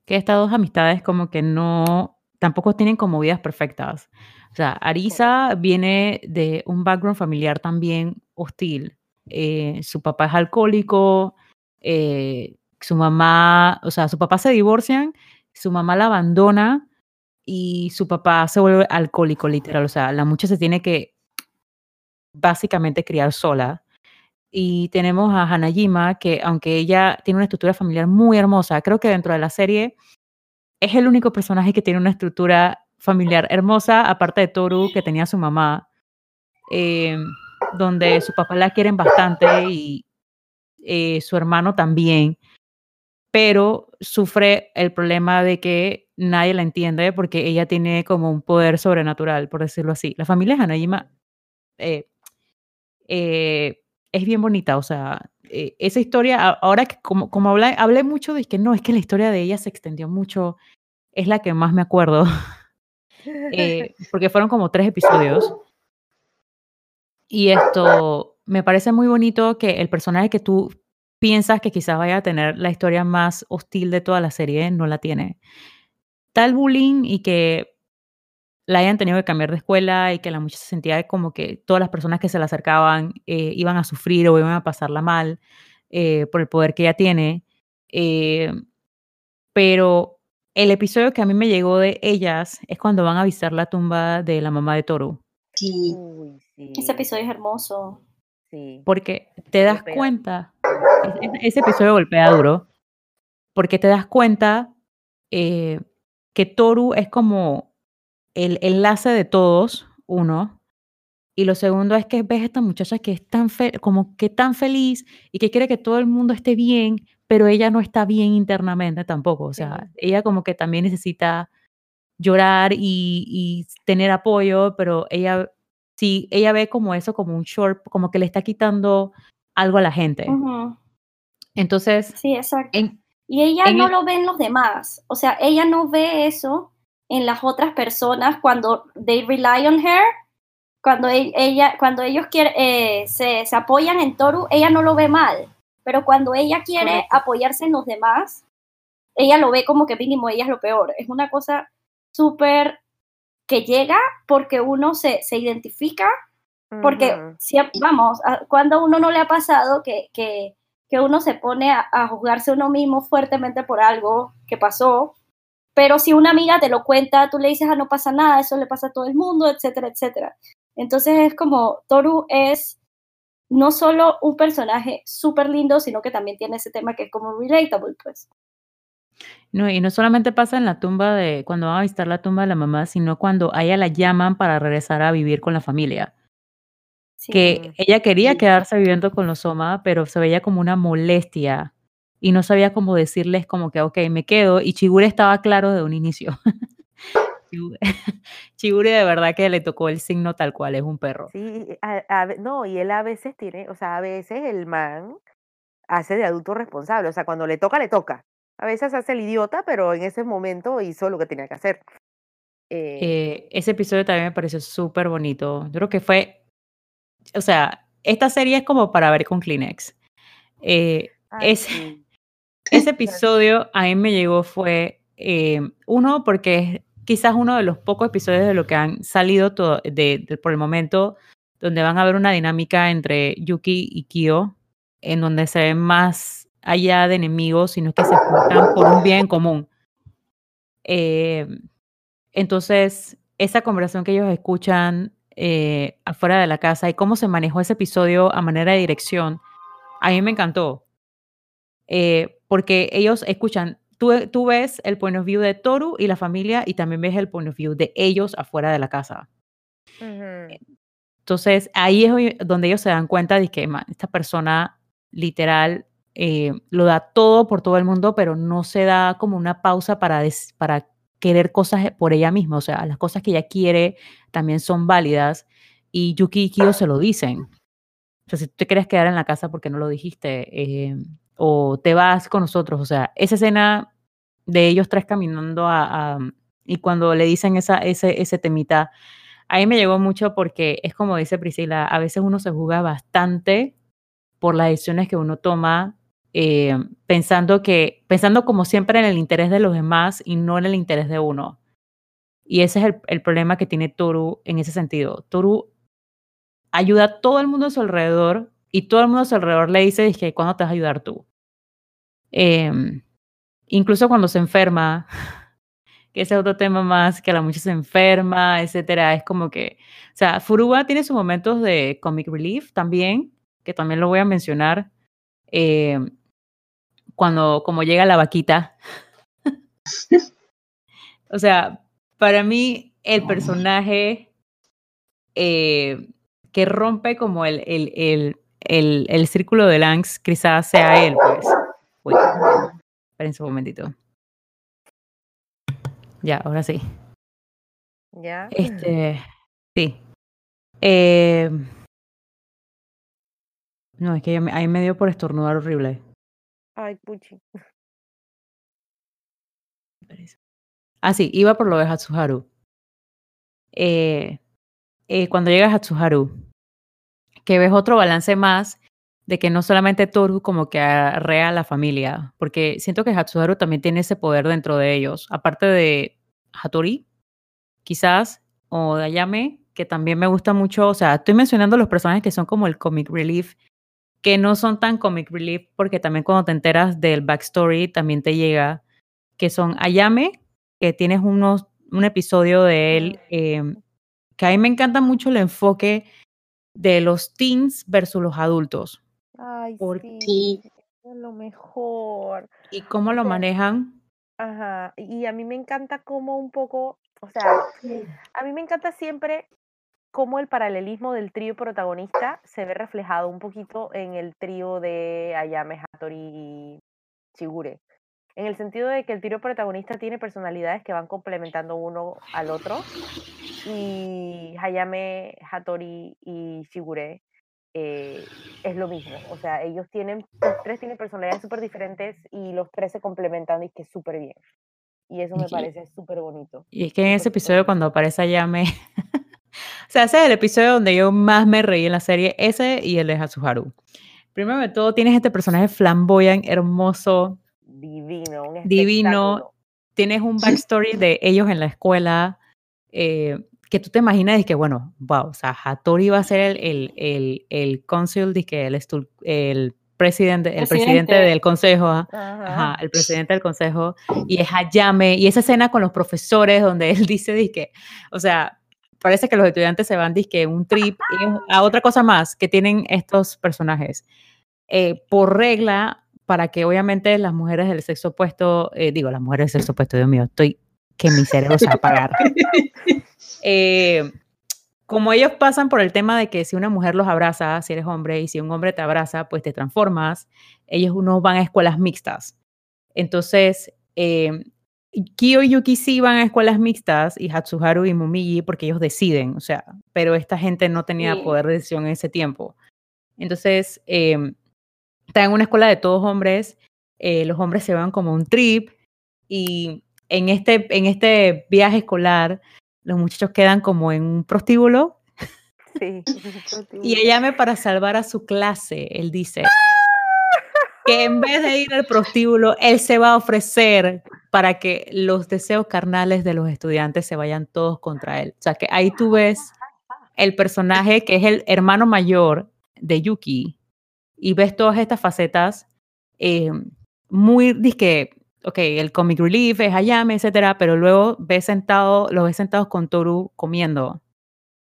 Speaker 1: Que estas dos amistades, como que no. Tampoco tienen como vidas perfectas. O sea, Arisa viene de un background familiar también hostil. Eh, su papá es alcohólico, eh, su mamá, o sea, su papá se divorcian, su mamá la abandona y su papá se vuelve alcohólico, literal. O sea, la muchacha se tiene que básicamente criar sola. Y tenemos a Hanajima, que aunque ella tiene una estructura familiar muy hermosa, creo que dentro de la serie es el único personaje que tiene una estructura familiar hermosa, aparte de Toru, que tenía su mamá, eh, donde su papá la quieren bastante y eh, su hermano también, pero sufre el problema de que nadie la entiende porque ella tiene como un poder sobrenatural, por decirlo así. La familia de Hanajima eh, eh, es bien bonita, o sea, eh, esa historia, ahora que como, como hablé, hablé mucho de que no, es que la historia de ella se extendió mucho, es la que más me acuerdo, eh, porque fueron como tres episodios. Y esto me parece muy bonito que el personaje que tú piensas que quizás vaya a tener la historia más hostil de toda la serie, no la tiene. Tal bullying y que la hayan tenido que cambiar de escuela y que la muchacha se sentía como que todas las personas que se le acercaban eh, iban a sufrir o iban a pasarla mal eh, por el poder que ella tiene. Eh, pero el episodio que a mí me llegó de ellas es cuando van a visitar la tumba de la mamá de Toru.
Speaker 4: Sí.
Speaker 3: Uy, sí.
Speaker 2: Ese episodio es hermoso.
Speaker 3: Sí.
Speaker 1: Porque te das
Speaker 3: Golpea.
Speaker 1: cuenta, e- e- ese episodio golpea duro, porque te das cuenta eh, que Toru es como el enlace de todos, uno, y lo segundo es que ves a esta muchacha que es tan como que tan feliz y que quiere que todo el mundo esté bien, pero ella no está bien internamente tampoco. O sea, ella como que también necesita llorar y, y tener apoyo, pero ella sí, ella ve como eso como un short, como que le está quitando algo a la gente. Entonces,
Speaker 2: Sí, exacto.
Speaker 1: en,
Speaker 2: Y ella
Speaker 1: en
Speaker 2: no
Speaker 1: el-
Speaker 2: lo ve en los demás. O sea, ella no ve eso en las otras personas cuando they rely on her. Cuando e- ella, cuando ellos quieren, eh, se, se apoyan en Toru, ella no lo ve mal. Pero cuando ella quiere
Speaker 3: Correcto.
Speaker 2: apoyarse en los demás, ella lo ve como que mínimo ella es lo peor. Es una cosa súper que llega porque uno se, se identifica porque,
Speaker 3: Ujú.
Speaker 2: si, vamos, cuando a uno no le ha pasado que, que, que uno se pone a, a juzgarse uno mismo fuertemente por algo que pasó, pero si una amiga te lo cuenta, tú le dices, ah, no pasa nada, eso le pasa a todo el mundo, etcétera, etcétera. Entonces es como, Toru es no solo un personaje súper lindo, sino que también tiene ese tema que es como relatable, pues.
Speaker 1: no, y no solamente pasa en la tumba de, cuando van a visitar la tumba de la mamá, sino cuando a ella la llaman para regresar a vivir con la familia.
Speaker 2: Sí.
Speaker 1: que ella quería
Speaker 4: Sí.
Speaker 1: quedarse viviendo con los Soma, pero se veía como una molestia y no sabía cómo decirles como que, ok, me quedo, y Chigure estaba claro de un inicio. Chigure- de verdad que le tocó el signo tal cual, es un perro.
Speaker 3: Sí, a- a no, y él a veces tiene, o sea, a veces el man hace de adulto responsable, o sea, cuando le toca, le toca. A veces hace el idiota, pero en ese momento hizo lo que tenía que hacer. Eh,
Speaker 1: Eh, ese episodio también me pareció súper bonito. Yo creo que fue, o sea, esta serie es como para ver con Kleenex. Eh,
Speaker 3: ay,
Speaker 1: ese,
Speaker 3: sí.
Speaker 1: Ese episodio a mí me llegó fue, eh, uno, porque es quizás uno de los pocos episodios de lo que han salido to- de, de- por el momento, donde van a ver una dinámica entre Yuki y Kyo, en donde se ven más allá de enemigos, sino que se juntan por un bien común. Eh, entonces, esa conversación que ellos escuchan eh, afuera de la casa y cómo se manejó ese episodio a manera de dirección, a mí me encantó. Eh, porque ellos escuchan, tú, tú ves el point of view de Toru y la familia y también ves el point of view de ellos afuera de la casa. Entonces, ahí es donde ellos se dan cuenta de que "Man, esta persona literal eh, lo da todo por todo el mundo, pero no se da como una pausa para, des- para querer cosas por ella misma. O sea, las cosas que ella quiere también son válidas y Yuki y Kyo se lo dicen. O sea, si tú te quieres quedar en la casa porque no lo dijiste, eh, o te vas con nosotros. O sea, esa escena de ellos tres caminando a, y cuando le dicen esa, ese, ese temita, a mí me llegó mucho porque es como dice Priscila, a veces uno se juzga bastante por las decisiones que uno toma, eh, pensando que, pensando como siempre en el interés de los demás y no en el interés de uno. Y ese es el, el problema que tiene Toru en ese sentido. Toru ayuda a todo el mundo a su alrededor y todo el mundo a su alrededor le dice, que ¿cuándo te vas a ayudar tú? Em, incluso cuando se enferma, que ese es otro tema más, que la muchacha se enferma, etcétera, es como que, o sea, Furuba tiene sus momentos de comic relief también, que también lo voy a mencionar, eh, cuando, como llega la vaquita. o sea, para mí, el personaje eh, que rompe como el, el, el, el, el círculo de Langs, quizás sea él, pues. Uy, espérense un momentito. Ya, ahora sí.
Speaker 3: ¿Ya?
Speaker 1: Este, sí. Eh, no, es que me- ahí me dio por estornudar horrible.
Speaker 3: Ay, puchi.
Speaker 1: Ah, sí, iba por lo de Hatsuharu. Eh, eh, cuando llega Hatsuharu, que ves otro balance más de que no solamente Toru como que arrea a la familia, porque siento que Hatsuharu también tiene ese poder dentro de ellos, aparte de Hattori, quizás o de Ayame, que también me gusta mucho. O sea, estoy mencionando los personajes que son como el comic relief, que no son tan comic relief, porque también cuando te enteras del backstory también te llega, que son Ayame, que tienes unos, un episodio de él, em, que a mí me encanta mucho el enfoque de los teens versus los adultos.
Speaker 3: Ay,
Speaker 1: Por-
Speaker 3: sí, es lo mejor.
Speaker 1: Y cómo lo
Speaker 3: sea,
Speaker 1: manejan.
Speaker 3: Ajá, y a mí me encanta como un poco, o sea, a mí me encanta siempre cómo el paralelismo del trío protagonista se ve reflejado un poquito en el trío de Ayame, Hattori y Shigure. En el sentido de que el trío protagonista tiene personalidades que van complementando uno al otro. Y Hayame, Hattori y Shigure eh, es lo mismo. O sea, ellos tienen, los tres tienen personalidades súper diferentes y los tres se complementan y que súper bien. Y eso me
Speaker 1: Y-
Speaker 3: parece súper bonito.
Speaker 1: Y es que en ese episodio cuando aparece Ayame, o sea, ese es el episodio donde yo más me reí en la serie, ese y el de Hatsuharu. Primero de todo, tienes este personaje flamboyant, hermoso,
Speaker 3: Divino, un
Speaker 1: divino. Tienes un backstory de ellos en la escuela, eh, que tú te imaginas y que, bueno, wow, o sea, Hattori va a ser el, el, el, el cónsul, dizque el, el presidente, el presidente
Speaker 2: Presidente.
Speaker 1: del consejo.
Speaker 3: Ajá.
Speaker 1: Ajá, el presidente del consejo, y es Hayame, y esa escena con los profesores donde él dice, dizque, o sea, parece que los estudiantes se van, dizque, un trip, y es a otra cosa más que tienen estos personajes. Eh, por regla, para que obviamente las mujeres del sexo opuesto, eh, digo, las mujeres del sexo opuesto, Dios mío, estoy, que mi cerebro se va a apagar. Eh, como ellos pasan por el tema de que si una mujer los abraza, si eres hombre, y si un hombre te abraza, pues te transformas, ellos no van a escuelas mixtas. Entonces, eh, Kyo y Yuki sí van a escuelas mixtas y Hatsuharu y Momiji porque ellos deciden, o sea, pero esta gente no tenía
Speaker 2: Sí.
Speaker 1: poder de decisión en ese tiempo. Entonces, eh, están en una escuela de todos hombres, eh, los hombres se van como un trip y en este, en este viaje escolar los muchachos quedan como en un prostíbulo
Speaker 3: Sí.
Speaker 1: y ella me para salvar a su clase, él dice que en vez de ir al prostíbulo, él se va a ofrecer para que los deseos carnales de los estudiantes se vayan todos contra él. O sea, que ahí tú ves el personaje que es el hermano mayor de Yuki y ves todas estas facetas eh, muy, disque, ok, el comic relief es Hayame, etcétera, pero luego ves sentado, los ves sentados con Toru comiendo.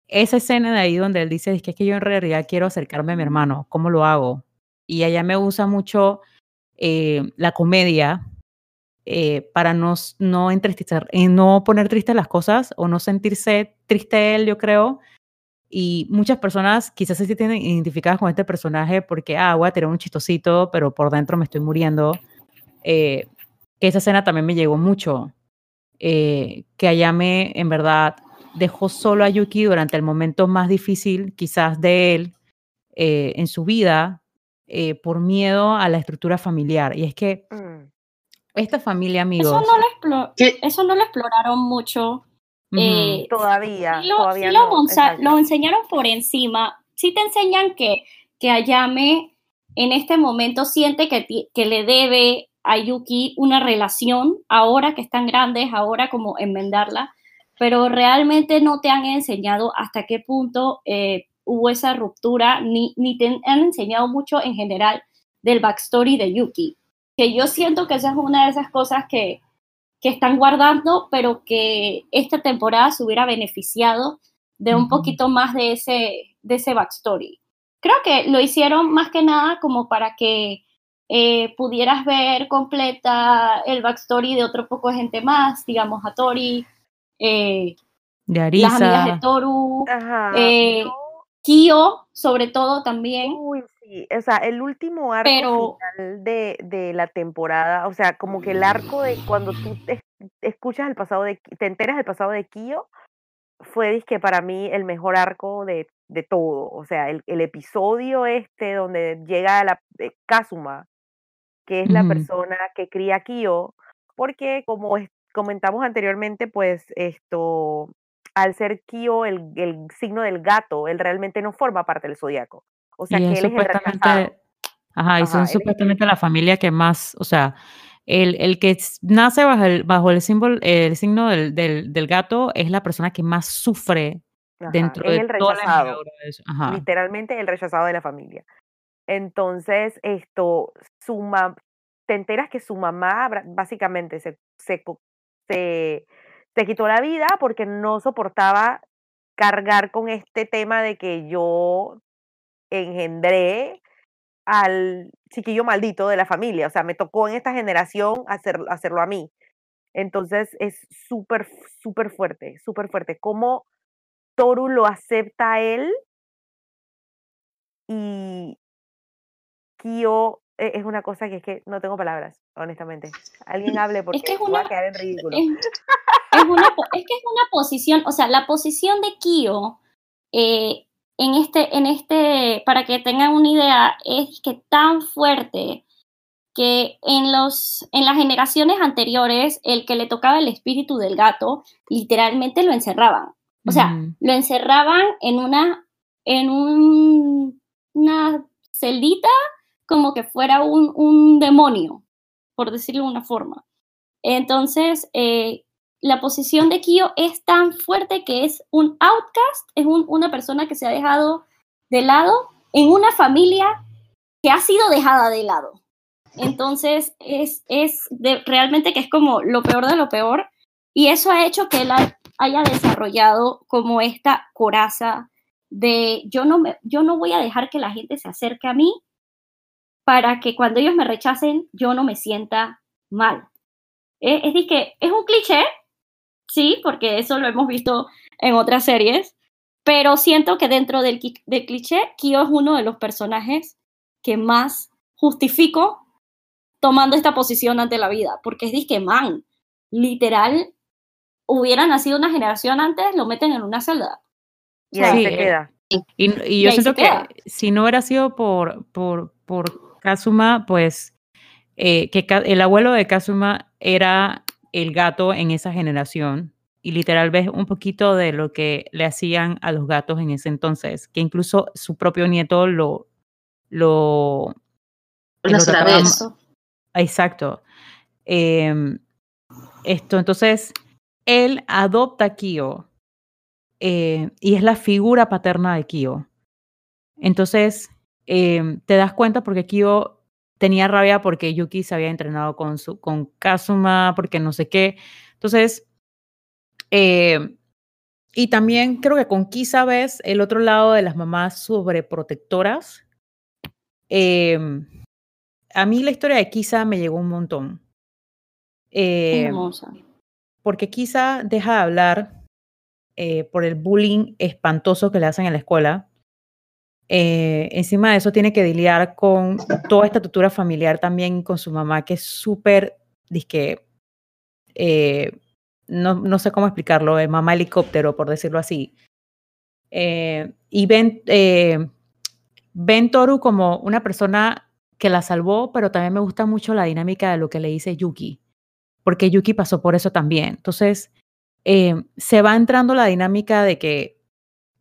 Speaker 1: Esa escena de ahí donde él dice, es que, es que yo en realidad quiero acercarme a mi hermano, ¿cómo lo hago? Y ella me usa mucho eh, la comedia eh, para no, no, entristecer, eh, no poner tristes las cosas o no sentirse triste él, yo creo. Y muchas personas quizás se sienten identificadas con este personaje porque, ah, voy a tener un chistosito, pero por dentro me estoy muriendo. Eh, que esa escena también me llegó mucho. Eh, que Ayame, en verdad, dejó solo a Yuki durante el momento más difícil, quizás de él, eh, en su vida, eh, por miedo a la estructura familiar. Y es que
Speaker 3: Mm,
Speaker 1: esta familia, amigos.
Speaker 2: Eso no, lo explo-
Speaker 4: ¿Qué?
Speaker 2: eso no lo exploraron mucho. eh,
Speaker 3: Todavía,
Speaker 2: sí lo,
Speaker 3: todavía
Speaker 2: sí lo
Speaker 3: no.
Speaker 2: lo enseñaron por encima. Sí te enseñan que, que Ayame en este momento siente que, que le debe a Yuki una relación, ahora que están grandes, ahora como enmendarla, pero realmente no te han enseñado hasta qué punto eh, hubo esa ruptura, ni, ni te han enseñado mucho en general del backstory de Yuki. Que yo siento que esa es una de esas cosas que, que están guardando, pero que esta temporada se hubiera beneficiado de un poquito más de ese, de ese backstory. Creo que lo hicieron más que nada como para que eh, pudieras ver completa el backstory de otro poco de gente más, digamos a Tori, eh,
Speaker 1: de
Speaker 2: las amigas de
Speaker 1: Arisa.
Speaker 2: Toru,
Speaker 3: Ajá.
Speaker 2: eh,
Speaker 3: yo-
Speaker 2: Kyo, sobre todo también.
Speaker 3: Uy, sí, o sea, el último arco
Speaker 2: Pero-
Speaker 3: final de, de la temporada, o sea, como que el arco de cuando tú te- escuchas el pasado de, te enteras del pasado de Kyo, fue que para mí el mejor arco de, de todo, o sea, el, el episodio este donde llega la eh, Kazuma, que es la
Speaker 1: Ujú.
Speaker 3: persona que cría a Kyo, porque como comentamos anteriormente, pues esto, al ser Kyo el, el signo del gato, él realmente no forma parte del zodiaco. O sea,
Speaker 1: y
Speaker 3: que
Speaker 1: es
Speaker 3: él es el rechazado.
Speaker 1: supuestamente, ajá, y
Speaker 3: Ajá,
Speaker 1: son
Speaker 3: él es-
Speaker 1: supuestamente la familia que más, o sea, el, el que nace bajo el, bajo el, símbolo, el signo del, del, del gato es la persona que más sufre
Speaker 3: Ajá,
Speaker 1: dentro
Speaker 3: es
Speaker 1: de
Speaker 3: el
Speaker 1: toda la
Speaker 3: rechazado.
Speaker 1: de eso. Ajá.
Speaker 3: literalmente el rechazado de la familia. Entonces, esto, su ma- te enteras que su mamá básicamente se, se quitó la vida porque no soportaba cargar con este tema de que yo engendré al chiquillo maldito de la familia. O sea, me tocó en esta generación hacer, hacerlo a mí. Entonces, es súper, súper fuerte, súper fuerte. Cómo Toru lo acepta a él y Kyo e- es una cosa que es que no tengo palabras, honestamente. Alguien hable porque
Speaker 2: que es
Speaker 3: voy a
Speaker 2: una-
Speaker 3: quedar en ridículo.
Speaker 2: Es, es una, po- es que es una posición, o sea, la posición de Kyo eh, en este, en este, para que tengan una idea, es que tan fuerte que en los, en las generaciones anteriores, el que le tocaba el espíritu del gato, literalmente lo encerraban. O sea, lo encerraban en una, en un, una celdita como que fuera un, un demonio, por decirlo de una forma. Entonces, eh, la posición de Kyo es tan fuerte que es un outcast, es un- una persona que se ha dejado de lado en una familia que ha sido dejada de lado. Entonces, es, es realmente que es como lo peor de lo peor. Y eso ha hecho que él ha- haya desarrollado como esta coraza de yo no, me, yo no voy a dejar que la gente se acerque a mí para que cuando ellos me rechacen yo no me sienta mal. Es, es, que es un cliché, sí, porque eso lo hemos visto en otras series, pero siento que dentro del, del cliché, Kyo es uno de los personajes que más justifico tomando esta posición ante la vida, porque es disque man, literal, hubiera nacido una generación antes, lo meten en una celda.
Speaker 3: Y ahí
Speaker 1: Sí,
Speaker 3: se
Speaker 1: eh,
Speaker 3: queda.
Speaker 1: Y, y
Speaker 2: Y
Speaker 1: yo
Speaker 2: se
Speaker 1: siento que si no hubiera sido por, por, por Kazuma, pues eh, que el abuelo de Kazuma era el gato en esa generación. Y literal ves un poquito de lo que le hacían a los gatos en ese entonces, que incluso su propio nieto lo... lo lo trataba Exacto. Em, esto, entonces, él adopta a Kyo eh, y es la figura paterna de Kyo. Entonces, em, te das cuenta porque Kyo tenía rabia porque Yuki se había entrenado con, su, con Kazuma, porque no sé qué. Entonces, eh, y también creo que con Kisa ves el otro lado de las mamás sobreprotectoras. Em, a mí la historia de Kisa me llegó un montón. Eh,
Speaker 2: Hermosa.
Speaker 1: porque Kisa deja de hablar eh, por el bullying espantoso que le hacen en la escuela. Eh, encima de eso tiene que lidiar con toda esta estructura familiar también con su mamá, que es súper, dizque, eh, no, no sé cómo explicarlo, eh, mamá helicóptero, por decirlo así. Eh, y ven, ven Toru como una persona que la salvó, pero también me gusta mucho la dinámica de lo que le dice Yuki, porque Yuki pasó por eso también. Entonces, se va entrando la dinámica de que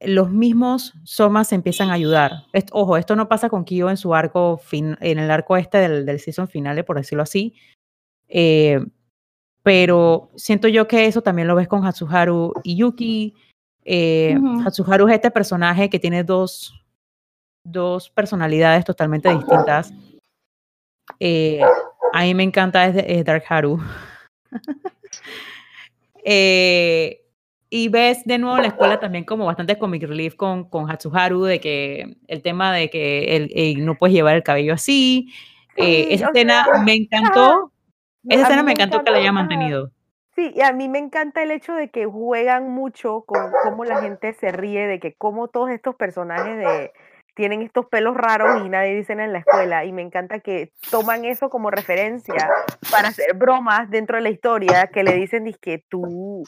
Speaker 1: los mismos Somas se empiezan a ayudar. Ojo, esto no pasa con Kyo en su arco, fin- en el arco este del, del season finale, por decirlo así. Eh, pero siento yo que eso también lo ves con Hatsuharu y Yuki. Eh,
Speaker 2: Ujú.
Speaker 1: Hatsuharu es este personaje que tiene dos, dos personalidades totalmente distintas. Eh, a mí me encanta es, es Dark Haru. Eh, y ves de nuevo la escuela también como bastante comic relief con, con Hatsuharu, de que el tema de que él, él no puedes llevar el cabello así. Eh,
Speaker 3: Sí,
Speaker 1: esa escena
Speaker 3: sea,
Speaker 1: me encantó. Esa
Speaker 3: a
Speaker 1: escena
Speaker 3: mí
Speaker 1: me encantó que la haya mantenido.
Speaker 3: Sí, y a mí me encanta el hecho de que juegan mucho con cómo la gente se ríe, de que cómo todos estos personajes de, tienen estos pelos raros y nadie dice nada en la escuela. Y me encanta que toman eso como referencia para hacer bromas dentro de la historia, que le dicen, que tú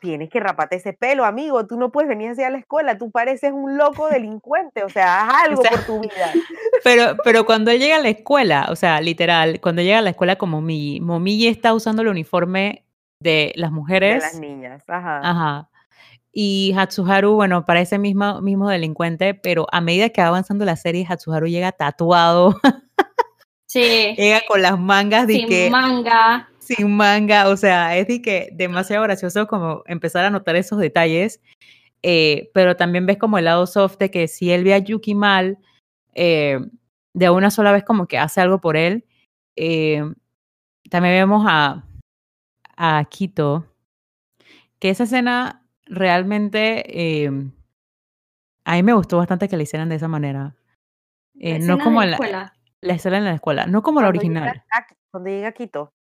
Speaker 3: tienes que raparte ese pelo, amigo, tú no puedes venir así a la escuela, tú pareces un loco delincuente, o sea, haz algo
Speaker 1: sea,
Speaker 3: por tu vida.
Speaker 1: Pero, pero cuando él llega a la escuela, o sea, literal, cuando llega a la escuela como Momiji, Momiji está usando el uniforme de las
Speaker 3: De
Speaker 1: mujeres.
Speaker 3: las niñas, ajá.
Speaker 1: Ajá. Y Hatsuharu, bueno, parece mismo, mismo delincuente, pero a medida que va avanzando la serie, Hatsuharu llega tatuado.
Speaker 2: Sí.
Speaker 1: Llega con las mangas de
Speaker 2: Sin
Speaker 1: que
Speaker 2: manga.
Speaker 1: sin manga, o sea, es de que demasiado gracioso como empezar a notar esos detalles, eh, pero también ves como el lado soft de que si él ve a Yuki mal, eh, de una sola vez como que hace algo por él. Eh, también vemos a, a Kito, que esa escena realmente eh, a mí me gustó bastante que la hicieran de esa manera. Eh, no como
Speaker 2: de
Speaker 1: la,
Speaker 2: escuela.
Speaker 1: la escena en la escuela, no como la
Speaker 3: Cuando
Speaker 1: original.
Speaker 3: a- cuando llega a Quito.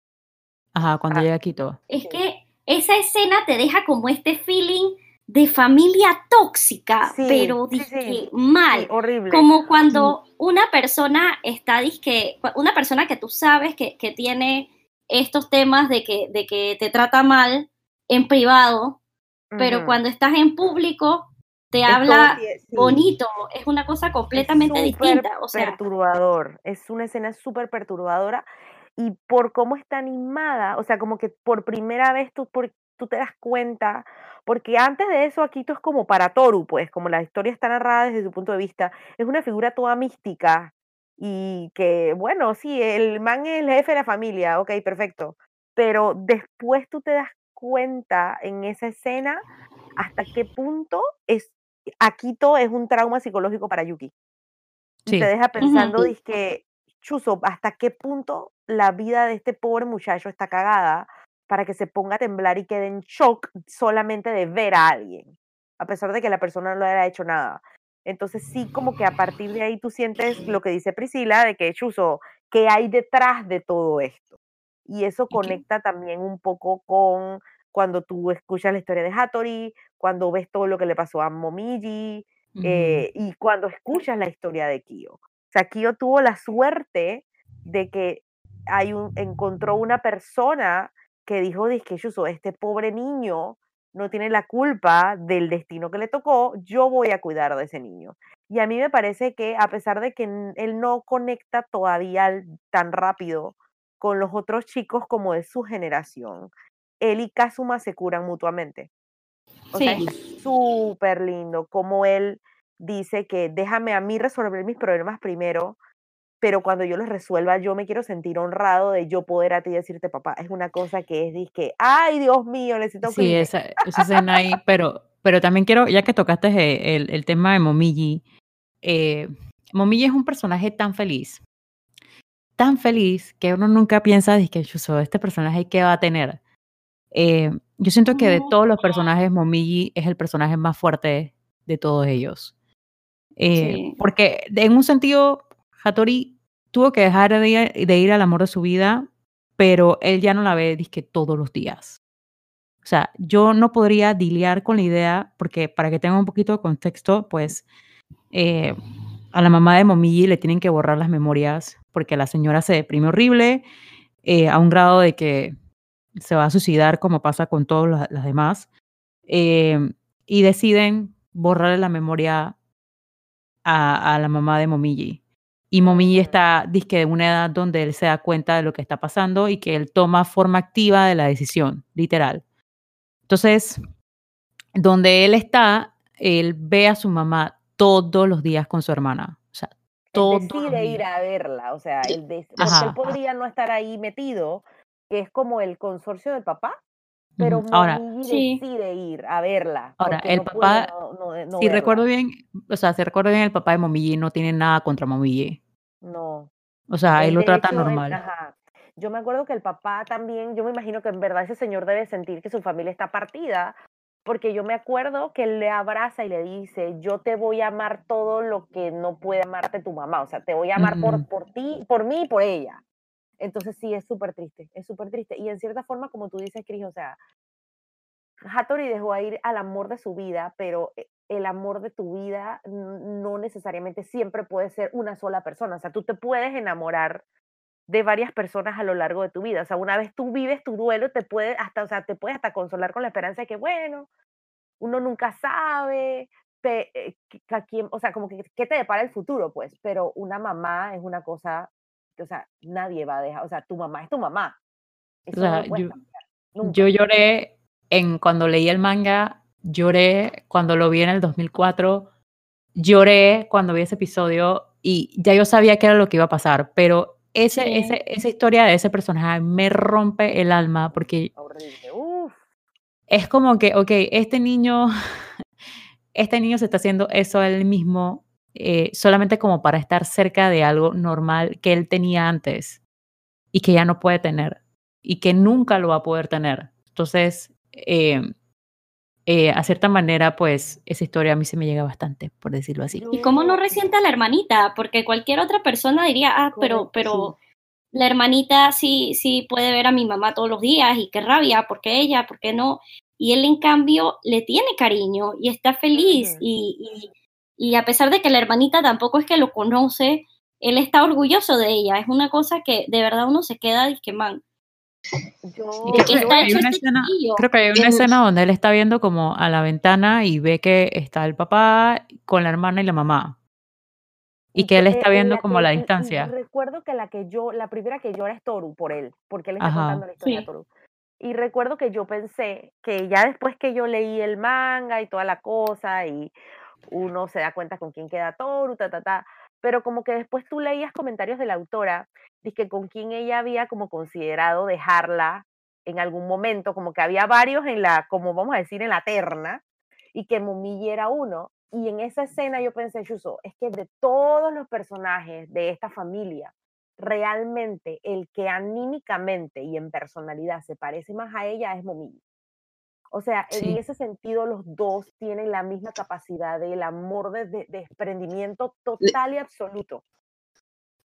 Speaker 1: Ajá, cuando
Speaker 3: Ah.
Speaker 1: llega a Quito.
Speaker 2: Es que esa escena te deja como este feeling de familia tóxica,
Speaker 3: Sí,
Speaker 2: pero
Speaker 3: sí,
Speaker 2: dizque
Speaker 3: sí.
Speaker 2: mal.
Speaker 3: Sí, horrible.
Speaker 2: Como cuando una persona está, disque, una persona que tú sabes que, que tiene estos temas de que, de que te trata mal en privado, pero
Speaker 3: Ujú.
Speaker 2: cuando estás en público te
Speaker 3: Es
Speaker 2: habla
Speaker 3: tie- sí.
Speaker 2: bonito, es una cosa completamente distinta. O sea,
Speaker 3: perturbador, es una escena súper perturbadora y por cómo está animada, o sea, como que por primera vez tú, por- tú te das cuenta, porque antes de eso Akito es como para Toru, pues, como la historia está narrada desde su punto de vista, es una figura toda mística y que, bueno, sí, el man es el jefe de la familia, ok, perfecto, pero después tú te das cuenta en esa escena hasta qué punto es Akito es un trauma psicológico para Yuki. Y
Speaker 1: Sí.
Speaker 3: te deja pensando,
Speaker 4: Sí.
Speaker 3: que Chuzo, ¿hasta qué punto la vida de este pobre muchacho está cagada para que se ponga a temblar y quede en shock solamente de ver a alguien? A pesar de que la persona no le haya hecho nada. Entonces sí, como que a partir de ahí tú sientes lo que dice Priscila, de que Chuzo, ¿qué hay detrás de todo esto? Y eso conecta también un poco con cuando tú escuchas la historia de Hattori, cuando ves todo lo que le pasó a Momiji, eh, y cuando escuchas la historia de Kyo. O sea, Kyo tuvo la suerte de que hay un, encontró una persona que dijo, que este pobre niño no tiene la culpa del destino que le tocó, yo voy a cuidar de ese niño. Y a mí me parece que a pesar de que él no conecta todavía tan rápido con los otros chicos como de su generación, él y Kazuma se curan mutuamente. O sea,
Speaker 2: Sí.
Speaker 3: es súper lindo como él dice que déjame a mí resolver mis problemas primero, pero cuando yo los resuelva, yo me quiero sentir honrado de yo poder a ti decirte, papá, es una cosa que es, disque, ay, Dios mío, necesito
Speaker 1: Sí,
Speaker 3: Kleenex".
Speaker 1: esa, esa escena ahí, pero, pero también quiero, ya que tocaste eh, el, el tema de Momiji, eh, Momiji es un personaje tan feliz, tan feliz que uno nunca piensa, que este personaje qué va a tener. Eh, yo siento que de todos los personajes, Momiji es el personaje más fuerte de todos ellos. Eh,
Speaker 2: Sí.
Speaker 1: Porque en un sentido, Hattori tuvo que dejar de ir, de ir al amor de su vida, pero él ya no la ve dizque, todos los días. O sea, yo no podría diliar con la idea, porque para que tenga un poquito de contexto, pues eh, a la mamá de Momiji le tienen que borrar las memorias porque la señora se deprime horrible eh, a un grado de que se va a suicidar como pasa con todas las las demás. eh, y deciden borrarle la memoria a, a la mamá de Momiji. Y Momiji
Speaker 3: Ujú.
Speaker 1: está, disque, en una edad donde él se da cuenta de lo que está pasando y que él toma forma activa de la decisión, literal. Entonces, donde él está, él ve a su mamá todos los días con su hermana. O sea,
Speaker 3: Él
Speaker 1: todos los
Speaker 3: decide ir a verla, o sea, él des- porque
Speaker 1: Ajá.
Speaker 3: él podría no estar ahí metido, que es como el consorcio del papá, pero.
Speaker 1: Ahora,
Speaker 2: Sí.
Speaker 3: decide ir a verla.
Speaker 1: Ahora, el
Speaker 3: no puede
Speaker 1: papá,
Speaker 3: no- no
Speaker 1: si
Speaker 3: verla.
Speaker 1: recuerdo bien, o sea, si recuerdo bien, el papá de Momiji no tiene nada contra Momiji.
Speaker 3: No.
Speaker 1: O sea, él
Speaker 3: Él,
Speaker 1: lo trata
Speaker 3: hecho, él-
Speaker 1: normal.
Speaker 3: ajá. Yo me acuerdo que el papá también, yo me imagino que en verdad ese señor debe sentir que su familia está partida, porque yo me acuerdo que él le abraza y le dice, yo te voy a amar todo lo que no puede amarte tu mamá, o sea, te voy a amar por, por ti, por mí y por ella. Entonces sí, es súper triste, es súper triste. Y en cierta forma, como tú dices, Cris, o sea, Hattori dejó a ir al amor de su vida, pero e- el amor de tu vida no necesariamente siempre puede ser una sola persona. O sea, tú te puedes enamorar de varias personas a lo largo de tu vida. O sea, una vez tú vives tu duelo, te puede hasta, o sea, te puedes hasta consolar con la esperanza de que, bueno, uno nunca sabe, pe- eh, a quién- o sea, como que qué te depara el futuro, pues, pero una mamá es una cosa, que, o sea, nadie va a dejar, o sea, tu mamá es tu mamá.
Speaker 1: O
Speaker 3: Eso no
Speaker 1: sea,
Speaker 3: puedes
Speaker 1: yo,
Speaker 3: cambiar,
Speaker 1: yo lloré en cuando leí el manga, lloré cuando lo vi en el 2004, lloré cuando vi ese episodio y ya yo sabía que era lo que iba a pasar, pero ese,
Speaker 2: Sí.
Speaker 1: ese, esa historia de ese personaje me rompe el alma porque es como que, ok, este niño, este niño se está haciendo eso él mismo eh, solamente como para estar cerca de algo normal que él tenía antes y que ya no puede tener y que nunca lo va a poder tener. Entonces, eh, eh, a cierta manera, pues esa historia a mí se me llega bastante, por decirlo así.
Speaker 2: ¿Y cómo no resiente a la hermanita? Porque cualquier otra persona diría, ah, pero, pero la hermanita sí, sí puede ver a mi mamá todos los días y qué rabia, ¿por qué ella? ¿Por qué no? Y él, en cambio, le tiene cariño y está feliz. Y, y, y a pesar de que la hermanita tampoco es que lo conoce, él está orgulloso de ella. Es una cosa que de verdad uno se queda que man.
Speaker 3: Yo,
Speaker 1: Y
Speaker 2: ¿De
Speaker 1: que
Speaker 2: qué
Speaker 1: creo
Speaker 2: está
Speaker 1: que hay
Speaker 2: hecho
Speaker 1: una
Speaker 2: este
Speaker 1: escena, creo que hay una
Speaker 4: En-
Speaker 1: escena donde él está viendo como a la ventana y ve que está el papá con la hermana y la mamá. Y que él está
Speaker 3: en
Speaker 1: viendo
Speaker 3: la
Speaker 1: como
Speaker 3: que-
Speaker 1: la distancia.
Speaker 3: recuerdo que la que yo, la primera que llora es Toru por él, porque él está
Speaker 1: Ajá.
Speaker 3: contando la historia de
Speaker 2: Sí.
Speaker 3: Toru. Y recuerdo que yo pensé que ya después que yo leí el manga y toda la cosa, y uno se da cuenta con quién queda Toru, ta, ta, ta, pero como que después tú leías comentarios de la autora, que con quién ella había como considerado dejarla en algún momento, como que había varios en la, como vamos a decir, en la terna, y que Momiji era uno. Y en esa escena yo pensé, Yuso, es que de todos los personajes de esta familia, realmente el que anímicamente y en personalidad se parece más a ella es Momiji. O sea, en ese sentido los dos tienen la misma capacidad del amor de, de- desprendimiento total y absoluto.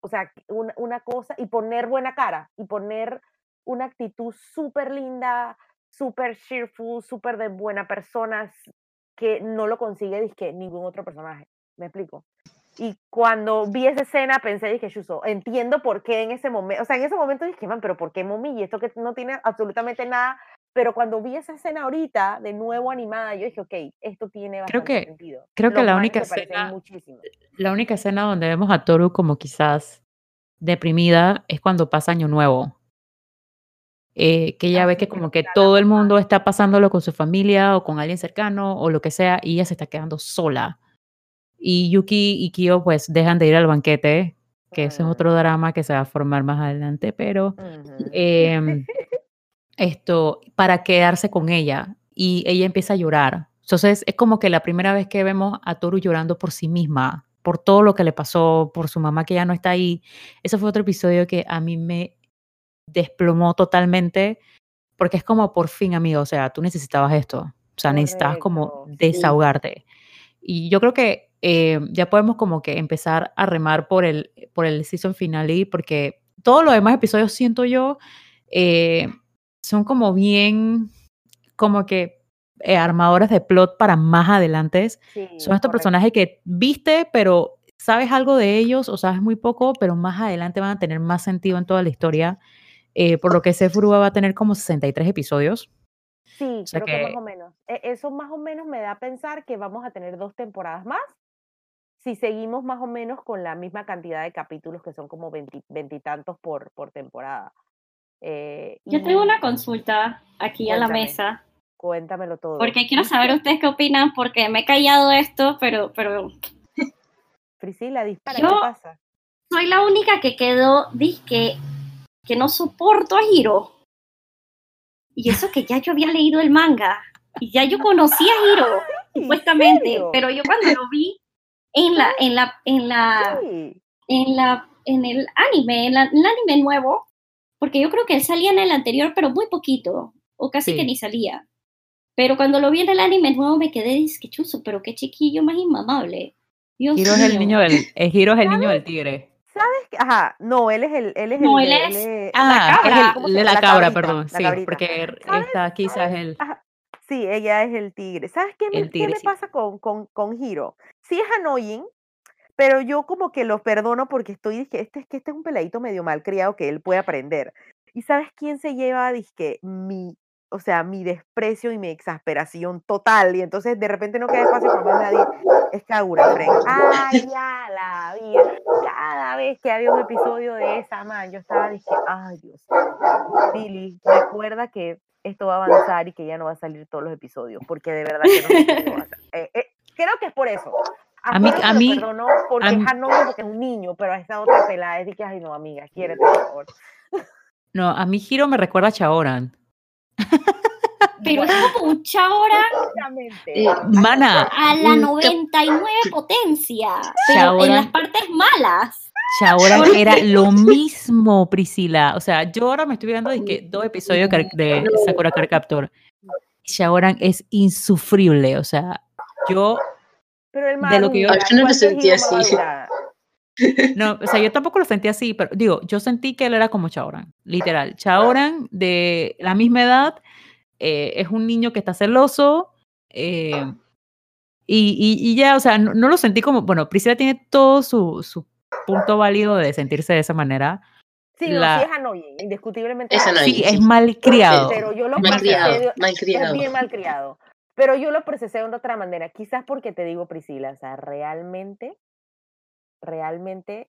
Speaker 3: O sea, una, una cosa, y poner buena cara, y poner una actitud súper linda, súper cheerful, súper de buena persona, que no lo consigue dizque, ningún otro personaje. ¿Me explico? Y cuando vi esa escena pensé, dije, Shuso, entiendo por qué en ese momento, o sea, en ese momento dije, man, pero ¿por qué Momi? Y esto que no tiene absolutamente nada. Pero cuando vi esa escena ahorita, de nuevo animada, yo dije, ok, esto tiene
Speaker 1: Creo
Speaker 3: bastante
Speaker 1: que-
Speaker 3: sentido.
Speaker 1: creo que la única escena-. La única escena donde vemos a Toru como quizás deprimida es cuando pasa Año Nuevo. Eh, que ella
Speaker 3: Ah,
Speaker 1: ve que como que todo el mundo está pasándolo con su familia o con alguien cercano o lo que sea y ella se está quedando sola. Y Yuki y Kyo pues dejan de ir al banquete, que ese es
Speaker 3: Mm.
Speaker 1: otro drama que se va a formar más adelante, pero
Speaker 3: Ujú.
Speaker 1: em, esto, para quedarse con ella y ella empieza a llorar. Entonces es como que la primera vez que vemos a Toru llorando por sí misma, por todo lo que le pasó, por su mamá que ya no está ahí. Ese fue otro episodio que a mí me desplomó totalmente porque es como por fin, amigo, o sea, tú necesitabas esto. O sea, necesitabas como
Speaker 3: sí.
Speaker 1: desahogarte. Y yo creo que eh, ya podemos como que empezar a remar por el, por el season finale porque todos los demás episodios, siento yo, eh, son como bien, como que eh, armadores de plot para más adelante.
Speaker 3: Sí,
Speaker 1: Son estos
Speaker 3: correcto.
Speaker 1: personajes que viste, pero sabes algo de ellos o sabes muy poco, pero más adelante van a tener más sentido en toda la historia. Eh, por lo que Sefuruba va a tener como 63 episodios.
Speaker 3: Sí,
Speaker 1: O sea
Speaker 3: creo que más o menos. E- Eso más o menos me da a pensar que vamos a tener dos temporadas más. Si seguimos más o menos con la misma cantidad de capítulos, que son como veinti- veintitantos por, por temporada. Eh,
Speaker 2: Yo tengo una consulta aquí a la
Speaker 3: Cuéntame.
Speaker 2: mesa,
Speaker 3: Cuéntamelo todo.
Speaker 2: porque quiero saber ustedes qué opinan, porque me he callado esto, pero, pero
Speaker 3: Priscila, dispara,
Speaker 2: Yo-
Speaker 3: ¿qué pasa?
Speaker 2: soy la única que quedó, disque, que no soporto a Hiro. Y eso que ya yo había leído el manga, y ya yo conocía a Hiro,
Speaker 3: ¿En
Speaker 2: supuestamente,
Speaker 3: serio?
Speaker 2: pero yo cuando lo vi en la, en la, en la,
Speaker 3: Sí.
Speaker 2: en la, en el anime, en, la- en el anime nuevo, porque yo creo que él salía en el anterior, pero muy poquito, o casi que
Speaker 1: Sí.
Speaker 2: ni salía. Pero cuando lo vi en el anime nuevo me quedé, que chuzo, pero qué chiquillo más inmamable. Dios
Speaker 1: Hiro es el niño del, el Hiro es el niño del tigre.
Speaker 3: ¿Sabes? Ajá, no, él es el. Él es
Speaker 2: No,
Speaker 3: el
Speaker 2: él es-
Speaker 3: es-
Speaker 1: Ah,
Speaker 2: cabra.
Speaker 1: es el-
Speaker 3: ¿Cómo se
Speaker 1: de
Speaker 3: llama?
Speaker 1: la,
Speaker 3: La
Speaker 1: cabra,
Speaker 3: cabrita,
Speaker 1: perdón.
Speaker 3: la
Speaker 1: Sí,
Speaker 3: cabrita.
Speaker 1: porque
Speaker 3: ¿Sabes?
Speaker 1: está quizás el,
Speaker 3: Ajá, Sí, ella es el tigre. ¿Sabes qué me,
Speaker 1: El
Speaker 3: qué me pasa con, con, con Hiro? Sí es annoying, pero yo como que lo perdono porque estoy, dije, este, es que este es un peladito medio malcriado que él puede aprender. ¿Y sabes quién se lleva, dizque, mi, o sea, mi desprecio y mi exasperación total? Y entonces de repente no queda espacio para más nadie. Es Kagura Fren. ¡Ay, ya la vida! Cada vez que había un episodio de esa, man, yo estaba, dije, ¡ay, Dios! Billy, recuerda que esto va a avanzar y que ya no va a salir todos los episodios, porque de verdad que no cómo va a. Eh, eh, creo que es por eso.
Speaker 1: A mí- a mí-
Speaker 3: perdonó porque
Speaker 1: a mí-
Speaker 3: es Hanomi, porque es un niño, pero a esta otra pelada es de que, ay no, amiga, quiérete, por favor.
Speaker 1: No, a mí Hiro me recuerda a Chaoran.
Speaker 2: Pero es como un Chaoran
Speaker 3: Exactamente.
Speaker 4: Eh,
Speaker 1: Mana,
Speaker 2: a la
Speaker 1: un-
Speaker 2: 99 potencia, pero
Speaker 1: Chaoran-
Speaker 2: en las partes malas.
Speaker 1: Chaoran era lo mismo, Priscila. O sea, yo ahora me estoy viendo de que dos episodios de, Sakura Card Captor. Shaoran es insufrible. O sea, yo
Speaker 3: Pero el
Speaker 1: de lo que yo-
Speaker 3: madura,
Speaker 4: Yo no lo
Speaker 3: ¿cuánto es
Speaker 4: sentí así.
Speaker 3: madura?
Speaker 1: No, o sea, yo tampoco lo sentí así, pero digo, yo sentí que él era como Chaoran, literal. Chaoran, de la misma edad, eh, es un niño que está celoso, eh, y, y- y ya, o sea, no, no lo sentí como, bueno, Priscila tiene todo su, su punto válido de sentirse de esa manera.
Speaker 3: Sí, no,
Speaker 1: La-
Speaker 3: sí es Hanoi, indiscutiblemente.
Speaker 4: Es
Speaker 3: Hanoi.
Speaker 1: Sí,
Speaker 4: sí.
Speaker 1: es malcriado.
Speaker 3: Pero yo lo
Speaker 4: Malcriado, malcriado.
Speaker 3: Es bien malcriado. Pero yo lo procesé de una otra manera. Quizás porque te digo, Priscila, o sea, realmente, realmente,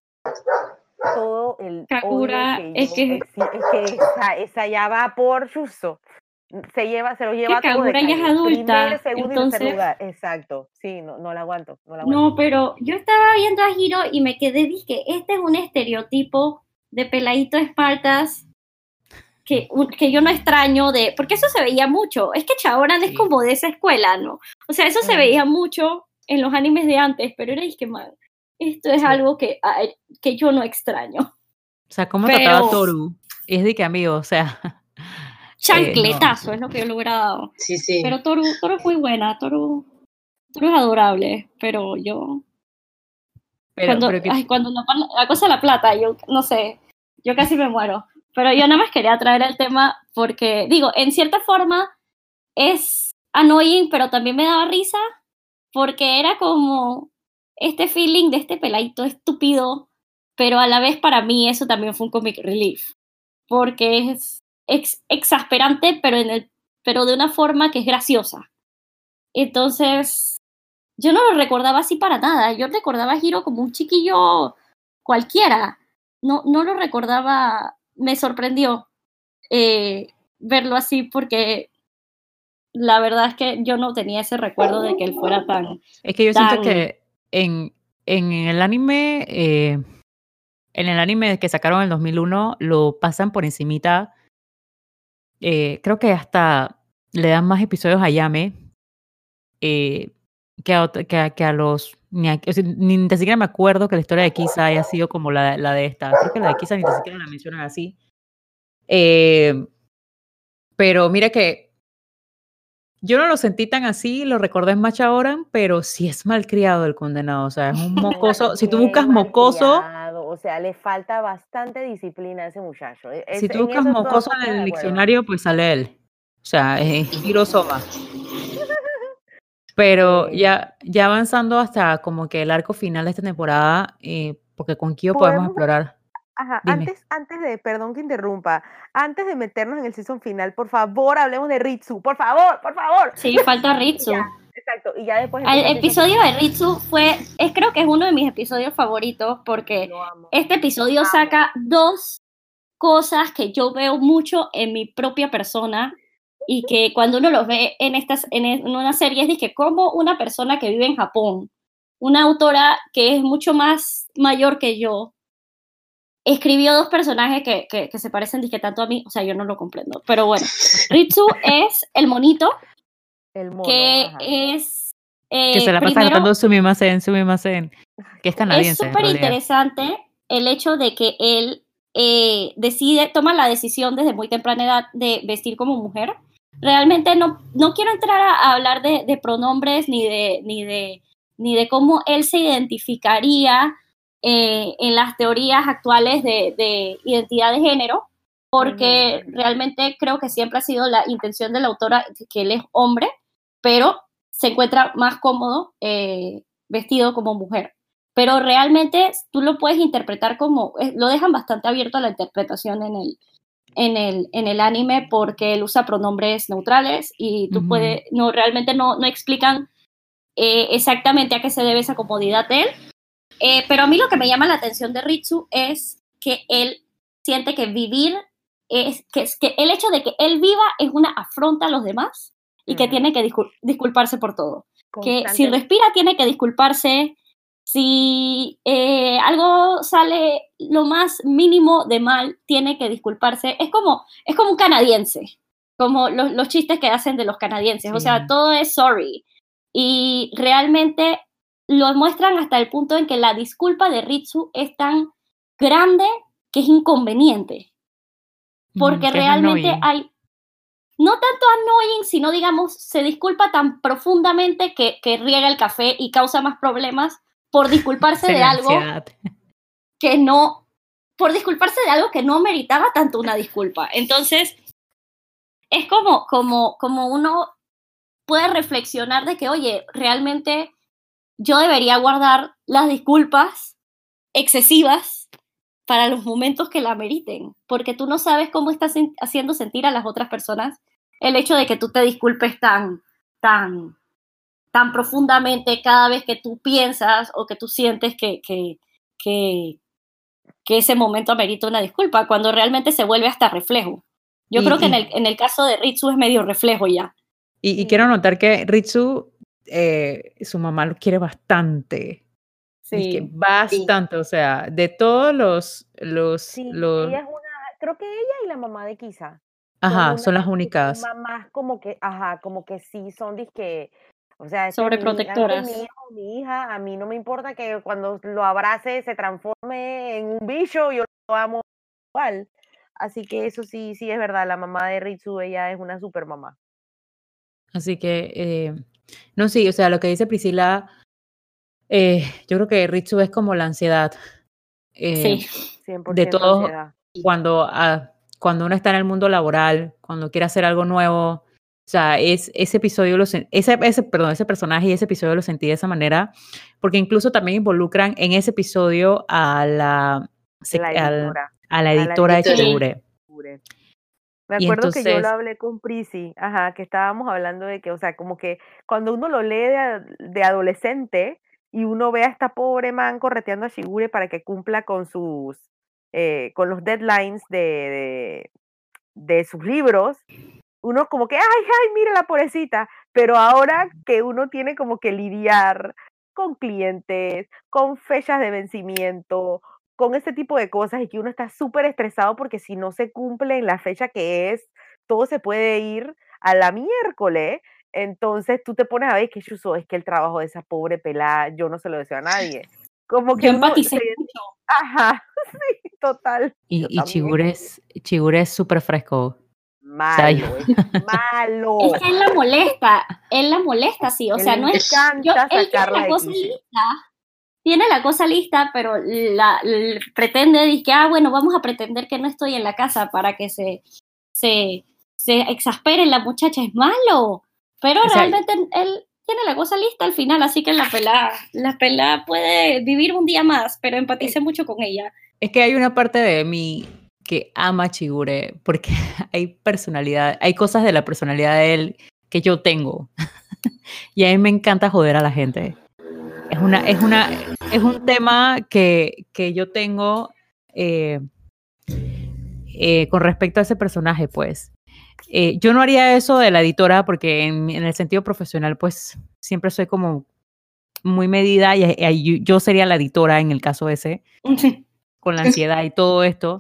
Speaker 3: todo el
Speaker 2: Kakura,
Speaker 3: odio
Speaker 2: es
Speaker 3: yo
Speaker 2: que-
Speaker 3: es que esa, esa ya va por chuzo. Se lleva, se lo lleva todo de
Speaker 2: ya es adulta,
Speaker 3: Primer, segundo y tercer
Speaker 2: entonces-
Speaker 3: lugar. Exacto. Sí, no, no la aguanto. No la aguanto.
Speaker 2: No, pero yo estaba viendo a Hiro y me quedé, dije, este es un estereotipo de peladito espaldas que, un- que yo no extraño de, porque eso se veía mucho, es que Chaoran es como de esa escuela, ¿no? O sea, eso se veía mucho en los animes de antes, pero era, que man, esto es
Speaker 1: Sí.
Speaker 2: algo que, ay, que yo no extraño.
Speaker 1: O sea, ¿cómo trataba a
Speaker 2: Pero-
Speaker 1: Toru? Y es de que, amigo, o sea,
Speaker 2: Chancletazo es lo que yo le hubiera dado.
Speaker 4: Sí, sí.
Speaker 2: Pero Toru, Toru es muy buena, Toru, Toru es adorable, pero yo
Speaker 1: pero,
Speaker 2: cuando,
Speaker 1: pero que-
Speaker 2: ay, cuando la, la cosa de la plata, yo no sé, yo casi me muero. Pero yo nada más quería traer el tema porque, digo, en cierta forma es annoying, pero también me daba risa porque era como este feeling de este peladito estúpido, pero a la vez para mí eso también fue un comic relief, porque es ex- exasperante, pero, en el, pero de una forma que es graciosa. Entonces, yo no lo recordaba así para nada. Yo recordaba a Hiro como un chiquillo cualquiera. No, no lo recordaba, me sorprendió eh, verlo así porque la verdad es que yo no tenía ese recuerdo de que él fuera tan...
Speaker 1: Es que yo siento que en, en el anime, eh, en el anime que sacaron en el 2001, lo pasan por encimita. Eh, creo que hasta le dan más episodios a Yame eh, que, a, ot- que, a, que a los... Ni, o sea, ni, ni siquiera me acuerdo que la historia de Kisa haya sido como la, la de esta. Creo que la de Kisa ni siquiera la mencionan así. Eh, pero mira que yo no lo sentí tan así, lo recordé en Machaoran, pero sí es malcriado el condenado. O sea, es un mocoso. si tú buscas mocoso,
Speaker 3: O sea, le falta bastante disciplina a ese muchacho. e-
Speaker 1: si
Speaker 3: es-
Speaker 1: tú
Speaker 3: en
Speaker 1: buscas mocoso en el diccionario, pues sale él. O sea, es Hirosoma. Pero ya, ya avanzando hasta como que el arco final de esta temporada, eh, porque con Kyo podemos
Speaker 3: Podemos-
Speaker 1: explorar.
Speaker 3: Ajá,
Speaker 1: Dime.
Speaker 3: antes, antes de, perdón que interrumpa, antes de meternos en el season final, por favor, hablemos de Ritsu, por favor, por favor.
Speaker 2: Sí, falta Ritsu.
Speaker 3: Ya, Exacto, y ya después...
Speaker 2: El
Speaker 3: el
Speaker 2: episodio de Ritsu fue, es, creo que es uno de mis episodios favoritos porque este episodio saca dos cosas que yo veo mucho en mi propia persona y que cuando uno los ve en, estas, en, en una serie es de que como una persona que vive en Japón, una autora que es mucho más mayor que yo, escribió dos personajes que, que, que se parecen dizque tanto a mí, o sea, yo no lo comprendo, pero bueno, Ritsu es el monito
Speaker 3: El mono,
Speaker 2: que
Speaker 3: ajá.
Speaker 2: es...
Speaker 1: que
Speaker 2: eh,
Speaker 1: se la pasa
Speaker 2: primero-
Speaker 1: cantando Sumimasen, Sumimasen, que es
Speaker 2: es
Speaker 1: canadiense. en
Speaker 2: súper interesante el hecho de que él eh, decide, toma la decisión desde muy temprana edad de vestir como mujer. Realmente no, no quiero entrar a, a hablar de, de pronombres ni de, ni, de, ni de cómo él se identificaría eh, en las teorías actuales de, de identidad de género, porque realmente creo que siempre ha sido la intención de la autora que él es hombre, pero se encuentra más cómodo eh, vestido como mujer. Pero realmente tú lo puedes interpretar como, eh, lo dejan bastante abierto a la interpretación en el, en el, en el anime porque él usa pronombres neutrales y tú
Speaker 1: Ujú.
Speaker 2: puedes, no, realmente no, no explican eh, exactamente a qué se debe esa comodidad de él. Eh, pero a mí lo que me llama la atención de Ritsu es que él siente que vivir es que, es que el hecho de que él viva es una afronta a los demás y que
Speaker 3: Ujú.
Speaker 2: tiene que discul- disculparse por todo. Que si respira tiene que disculparse, Si eh, algo sale lo más mínimo de mal, tiene que disculparse. Es como, es como un canadiense, como los, los chistes que hacen de los canadienses. O sea,
Speaker 1: Sí.
Speaker 2: todo es sorry. Y realmente lo muestran hasta el punto en que la disculpa de Ritsu es tan grande que es inconveniente. Porque
Speaker 1: Mm, que es
Speaker 2: realmente
Speaker 1: annoying.
Speaker 2: hay, no tanto annoying, sino digamos, se disculpa tan profundamente que, que riega el café y causa más problemas por disculparse
Speaker 1: Se
Speaker 2: de algo que no, por disculparse de algo que no meritaba tanto una disculpa. Entonces, es como, como, como uno puede reflexionar de que, oye, realmente yo debería guardar las disculpas excesivas para los momentos que la meriten, porque tú no sabes cómo estás haciendo sentir a las otras personas el hecho de que tú te disculpes tan, tan, tan profundamente cada vez que tú piensas o que tú sientes que, que, que, que ese momento amerita una disculpa, cuando realmente se vuelve hasta reflejo. Yo
Speaker 1: Y-
Speaker 2: creo que en
Speaker 1: y-
Speaker 2: el, en el caso de Ritsu es medio reflejo ya.
Speaker 1: Y, y
Speaker 3: Sí.
Speaker 1: quiero notar que Ritsu, eh, su mamá lo quiere bastante. dizque bastante, o sea, de todos los, los,
Speaker 3: Sí,
Speaker 1: los,
Speaker 3: ella es una, creo que ella y la mamá de Kisa.
Speaker 1: ajá, son las
Speaker 3: unas
Speaker 1: únicas.
Speaker 3: Mamás como que, ajá, como que sí son disque, o sea, este mi-
Speaker 2: Sobreprotectoras.
Speaker 3: es mi hijo, mi hija, a mí no me importa que cuando lo abrace se transforme en un bicho, yo lo amo igual. Así que eso sí, sí es verdad, la mamá de Ritsu, ella es una super mamá.
Speaker 1: Así que, eh, no, sí, o sea, lo que dice Priscila, eh, yo creo que Ritsu es como la ansiedad. eh,
Speaker 2: Sí.
Speaker 3: 100%
Speaker 1: todos-
Speaker 3: ansiedad.
Speaker 1: Cuando, ah, cuando uno está en el mundo laboral, cuando quiere hacer algo nuevo, o sea, es, ese episodio, lo, ese, ese, perdón, ese personaje y ese episodio lo sentí de esa manera, porque incluso también involucran en ese episodio a la,
Speaker 3: editora.
Speaker 1: a la
Speaker 3: la
Speaker 1: editora de
Speaker 4: editora.
Speaker 1: Chigure.
Speaker 3: Jure. Me acuerdo que yo lo hablé con Prisi, ajá, que estábamos hablando de que, o sea, como que cuando uno lo lee de, a- de adolescente y uno ve a esta pobre man correteando a Shigure para que cumpla con sus, eh, con los deadlines de, de, de sus libros, uno como que, ay, ay, mira la pobrecita, pero ahora que uno tiene como que lidiar con clientes, con fechas de vencimiento, con ese tipo de cosas y que uno está súper estresado porque si no se cumple en la fecha que es, todo se puede ir a la miércoles. Entonces tú te pones a ver que chuzo, es que el trabajo de esa pobre pelada, yo no se lo deseo a nadie. Como que
Speaker 2: Yo
Speaker 3: uno se-
Speaker 2: mucho.
Speaker 3: Ajá, sí, total.
Speaker 1: Y, y Chigure es súper fresco.
Speaker 3: Malo, es malo.
Speaker 2: Es que él la molesta, él la molesta, sí, o
Speaker 3: Él
Speaker 2: sea, no es... Yo, él tiene la cosa lista, tiene la cosa lista, pero la, pretende, dice, ah, bueno, vamos a pretender que no estoy en la casa para que se, se, se exaspere la muchacha, es malo, pero
Speaker 1: O sea,
Speaker 2: realmente él tiene la cosa lista al final, así que la pelada, la pelada puede vivir un día más, pero empaticé mucho con ella.
Speaker 1: Es que hay una parte de mí que ama a Chigure porque hay personalidad, hay cosas de la personalidad de él que yo tengo. y a mí me encanta joder a la gente. Es una, es una, es un tema que, que yo tengo eh, eh, con respecto a ese personaje, pues. Eh, yo no haría eso de la editora porque en, en el sentido profesional, pues siempre soy como muy medida y, y yo- sería la editora en el caso ese, con la ansiedad y todo esto.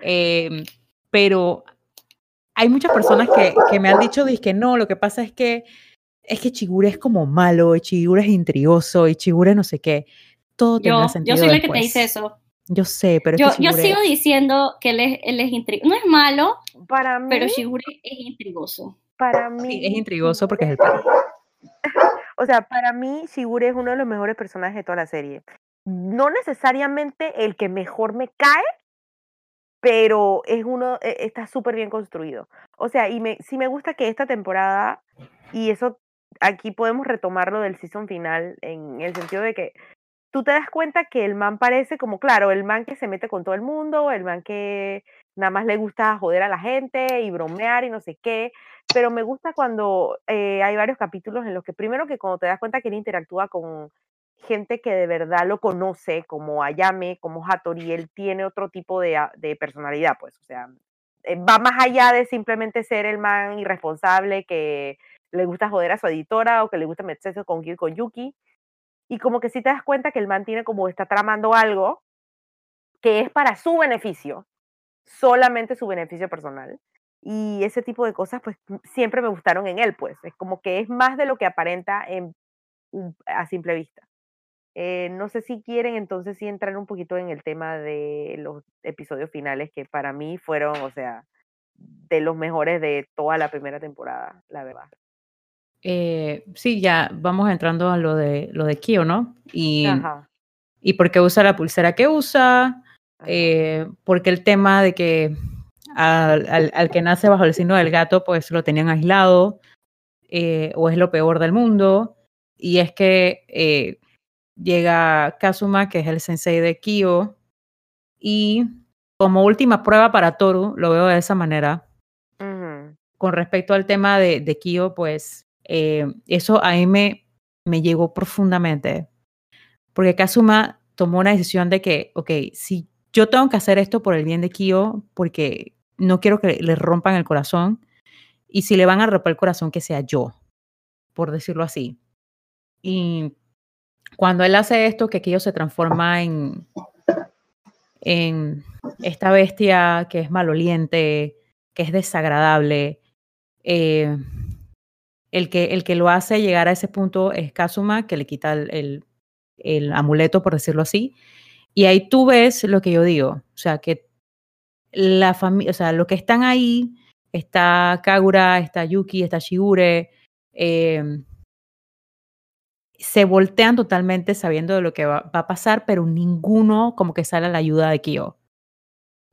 Speaker 1: Eh, pero hay muchas personas que, que me han dicho que no, lo que pasa es que es que Chigure es como malo, y Chigure es intrigoso, y Chigure no sé qué. Todo tendrá
Speaker 2: Yo,
Speaker 1: sentido
Speaker 2: yo soy la que te dice eso.
Speaker 1: Yo sé, pero es
Speaker 2: Yo,
Speaker 1: que
Speaker 2: yo sigo diciendo que él es, él es intrigoso. No es malo,
Speaker 3: Para mí,
Speaker 2: pero Shigure es intrigoso.
Speaker 3: para mí.
Speaker 1: Sí, es intrigoso porque es el perro.
Speaker 3: O sea, para mí, Shigure es uno de los mejores personajes de toda la serie. No necesariamente el que mejor me cae, pero es uno, e- está súper bien construido. O sea, y me, sí me gusta que esta temporada, y eso aquí podemos retomarlo del season final, en el sentido de que tú te das cuenta que el man parece como, claro, el man que se mete con todo el mundo, el man que nada más le gusta joder a la gente y bromear y no sé qué, pero me gusta cuando eh, hay varios capítulos en los que primero que cuando te das cuenta que él interactúa con gente que de verdad lo conoce, como Ayame, como Hattori, él tiene otro tipo de, a- de personalidad, pues, o sea, eh, va más allá de simplemente ser el man irresponsable que le gusta joder a su editora o que le gusta meterse con, Yu- con Yuki. y como que si te das cuenta que el man tiene como está tramando algo que es para su beneficio, solamente su beneficio personal. Y ese tipo de cosas, pues siempre me gustaron en él, pues. Es como que es más de lo que aparenta en, a simple vista. Eh, no sé si quieren entonces sí entrar un poquito en el tema de los episodios finales, que para mí fueron, o sea, de los mejores de toda la primera temporada, la verdad.
Speaker 1: Eh, sí, ya vamos entrando a lo de lo de Kyo, ¿no? Y, y por qué usa la pulsera que usa, eh, porque el tema de que al, al, que nace bajo el signo del gato, pues lo tenían aislado, eh, o es lo peor del mundo, y es que llega Kazuma, que es el sensei de Kyo, y como última prueba para Toru, lo veo de esa manera, con respecto al tema de, de Kyo, pues eh, eso a mí me, me llegó profundamente, porque Kazuma tomó una decisión de que, ok, si yo tengo que hacer esto por el bien de Kyo, porque no quiero que le rompan el corazón, y si le van a romper el corazón, que sea yo, por decirlo así. Y cuando él hace esto, que Kyo se transforma en, en esta bestia que es maloliente, que es desagradable, eh, el que, el que lo hace llegar a ese punto es Kazuma, que le quita el, el, amuleto, por decirlo así. Y ahí tú ves lo que yo digo, o sea, que la familia, o sea, lo que están ahí, está Kagura, está Yuki, está Shigure, eh, se voltean totalmente sabiendo de lo que va, a pasar, pero ninguno como que sale a la ayuda de Kyo.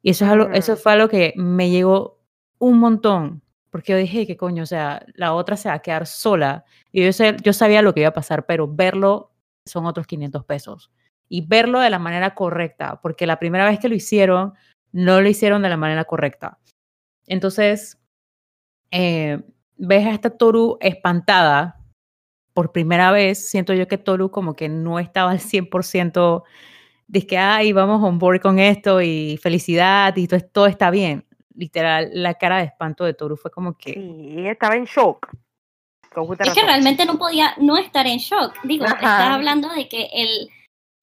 Speaker 1: Y eso, es algo, eso fue algo que me llegó un montón, porque yo dije, ¿qué coño? O sea, la otra se va a quedar sola. Y yo, sé, yo sabía lo que iba a pasar, pero verlo son otros 500 pesos. Y verlo de la manera correcta, porque la primera vez que lo hicieron, no lo hicieron de la manera correcta. Entonces, eh, ves a esta Toru espantada por primera vez. Siento yo que Toru como que no estaba al 100%, de que, ay, vamos on board con esto y felicidad y todo, todo está bien literal, la cara de espanto de Toru fue como que...
Speaker 3: Sí, estaba en shock.
Speaker 2: Es que realmente no podía no estar en shock. Digo, estás hablando de que el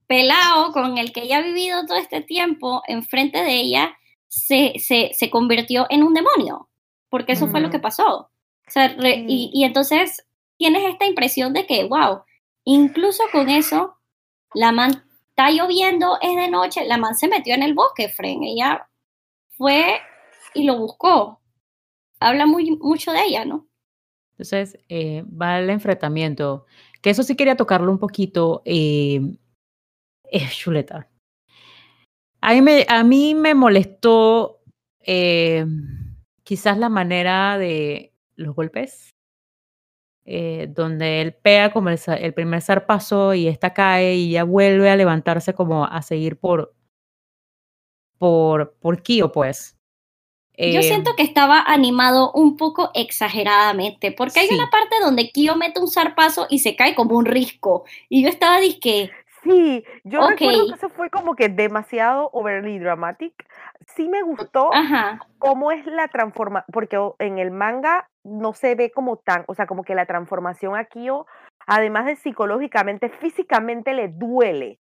Speaker 2: pelado con el que ella ha vivido todo este tiempo enfrente de ella se, se, se convirtió en un demonio, porque eso fue lo que pasó. O sea, y, y, entonces tienes esta impresión de que, wow, incluso con eso, la man está lloviendo, es de noche, la man se metió en el bosque, Fren. Ella fue y lo buscó. Habla muy, mucho de ella, ¿no?
Speaker 1: Entonces, eh, va el enfrentamiento, que eso sí quería tocarlo un poquito. Eh, es chuleta. A mí me, molestó eh, quizás la manera de los golpes, eh, donde él pega como el, el, primer zarpazo y esta cae y ya vuelve a levantarse como a seguir por, por, por Kio, pues.
Speaker 2: Yo em, siento que estaba animado un poco exageradamente, porque hay una parte donde Kyo mete un zarpazo y se cae como un risco. Y yo estaba disque.
Speaker 3: Sí, yo recuerdo que eso fue como que demasiado overly dramatic. Sí me gustó cómo es la transformación, porque en el manga no se ve como tan, o sea, como que la transformación a Kyo, además de psicológicamente, físicamente le duele.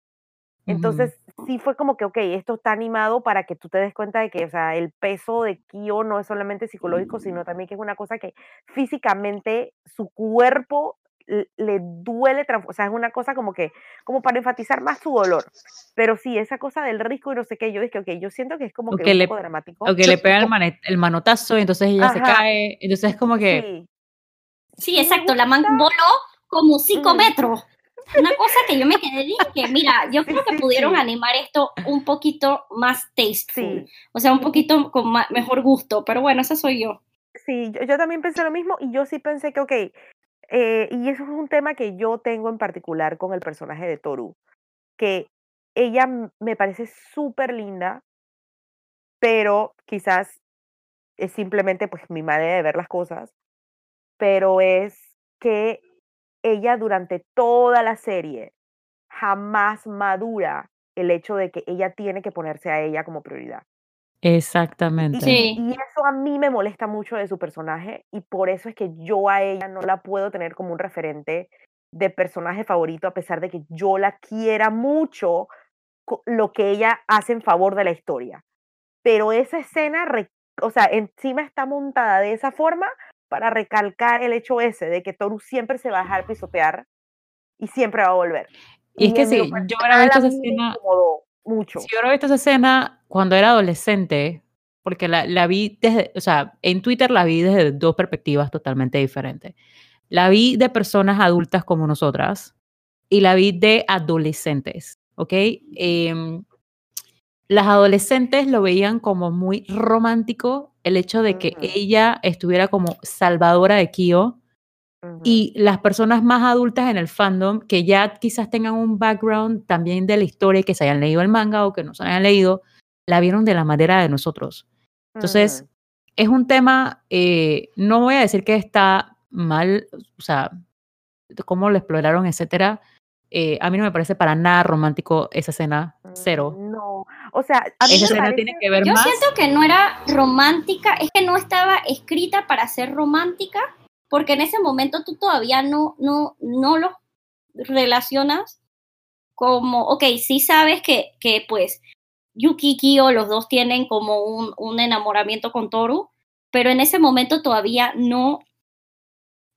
Speaker 3: Entonces, sí fue como que, ok, esto está animado para que tú te des cuenta de que, o sea, el peso de Kyo no es solamente psicológico, sino también que es una cosa que físicamente su cuerpo le duele, o sea, es una cosa como que, como para enfatizar más su dolor. Pero sí, esa cosa del riesgo y no sé qué, yo dije, ok, yo siento que es como que, un poco dramático.
Speaker 1: O que le pega el, manotazo y entonces ella se cae, entonces es como
Speaker 2: que... Sí, exacto, la man voló como cinco metros. Una cosa que yo me quedé dije, mira, yo creo que pudieron animar esto un poquito más tasteful, o sea, un poquito con mejor gusto, pero bueno, esa soy yo.
Speaker 3: Sí, yo, también pensé lo mismo y yo sí pensé que, ok, eh, y eso es un tema que yo tengo en particular con el personaje de Toru, que ella me parece súper linda, pero quizás es simplemente pues mi manera de ver las cosas, pero es que ella durante toda la serie jamás madura el hecho de que ella tiene que ponerse a ella como prioridad.
Speaker 1: Exactamente.
Speaker 3: Y, eso a mí me molesta mucho de su personaje y por eso es que yo a ella no la puedo tener como un referente de personaje favorito, a pesar de que yo la quiera mucho, lo que ella hace en favor de la historia. Pero esa escena, o sea, encima está montada de esa forma para recalcar el hecho ese de que Toru siempre se va a dejar pisotear y siempre va a volver.
Speaker 1: Y, es que sí, yo ahora esa escena.
Speaker 3: Mucho.
Speaker 1: Sí, yo ahora visto esa escena cuando era adolescente, porque la, la vi desde, o sea, en Twitter la vi desde dos perspectivas totalmente diferentes. La vi de personas adultas como nosotras y la vi de adolescentes, ¿ok? Em, las adolescentes lo veían como muy romántico el hecho de que ella estuviera como salvadora de Kyo y las personas más adultas en el fandom que ya quizás tengan un background también de la historia, que se hayan leído el manga o que no se hayan leído, la vieron de la manera de nosotros. Entonces, es un tema, eh, no voy a decir que está mal, o sea, cómo lo exploraron, etcétera. Eh, a mí no me parece para nada romántico esa escena, cero.
Speaker 3: Mm, no, o sea,
Speaker 1: esa escena tiene que ver
Speaker 2: Yo siento que no era romántica, es que no estaba escrita para ser romántica, porque en ese momento tú todavía no, no, no lo relacionas como, ok, sí sabes que, que pues Yuki y Kyo, los dos tienen como un, un enamoramiento con Toru, pero en ese momento todavía no,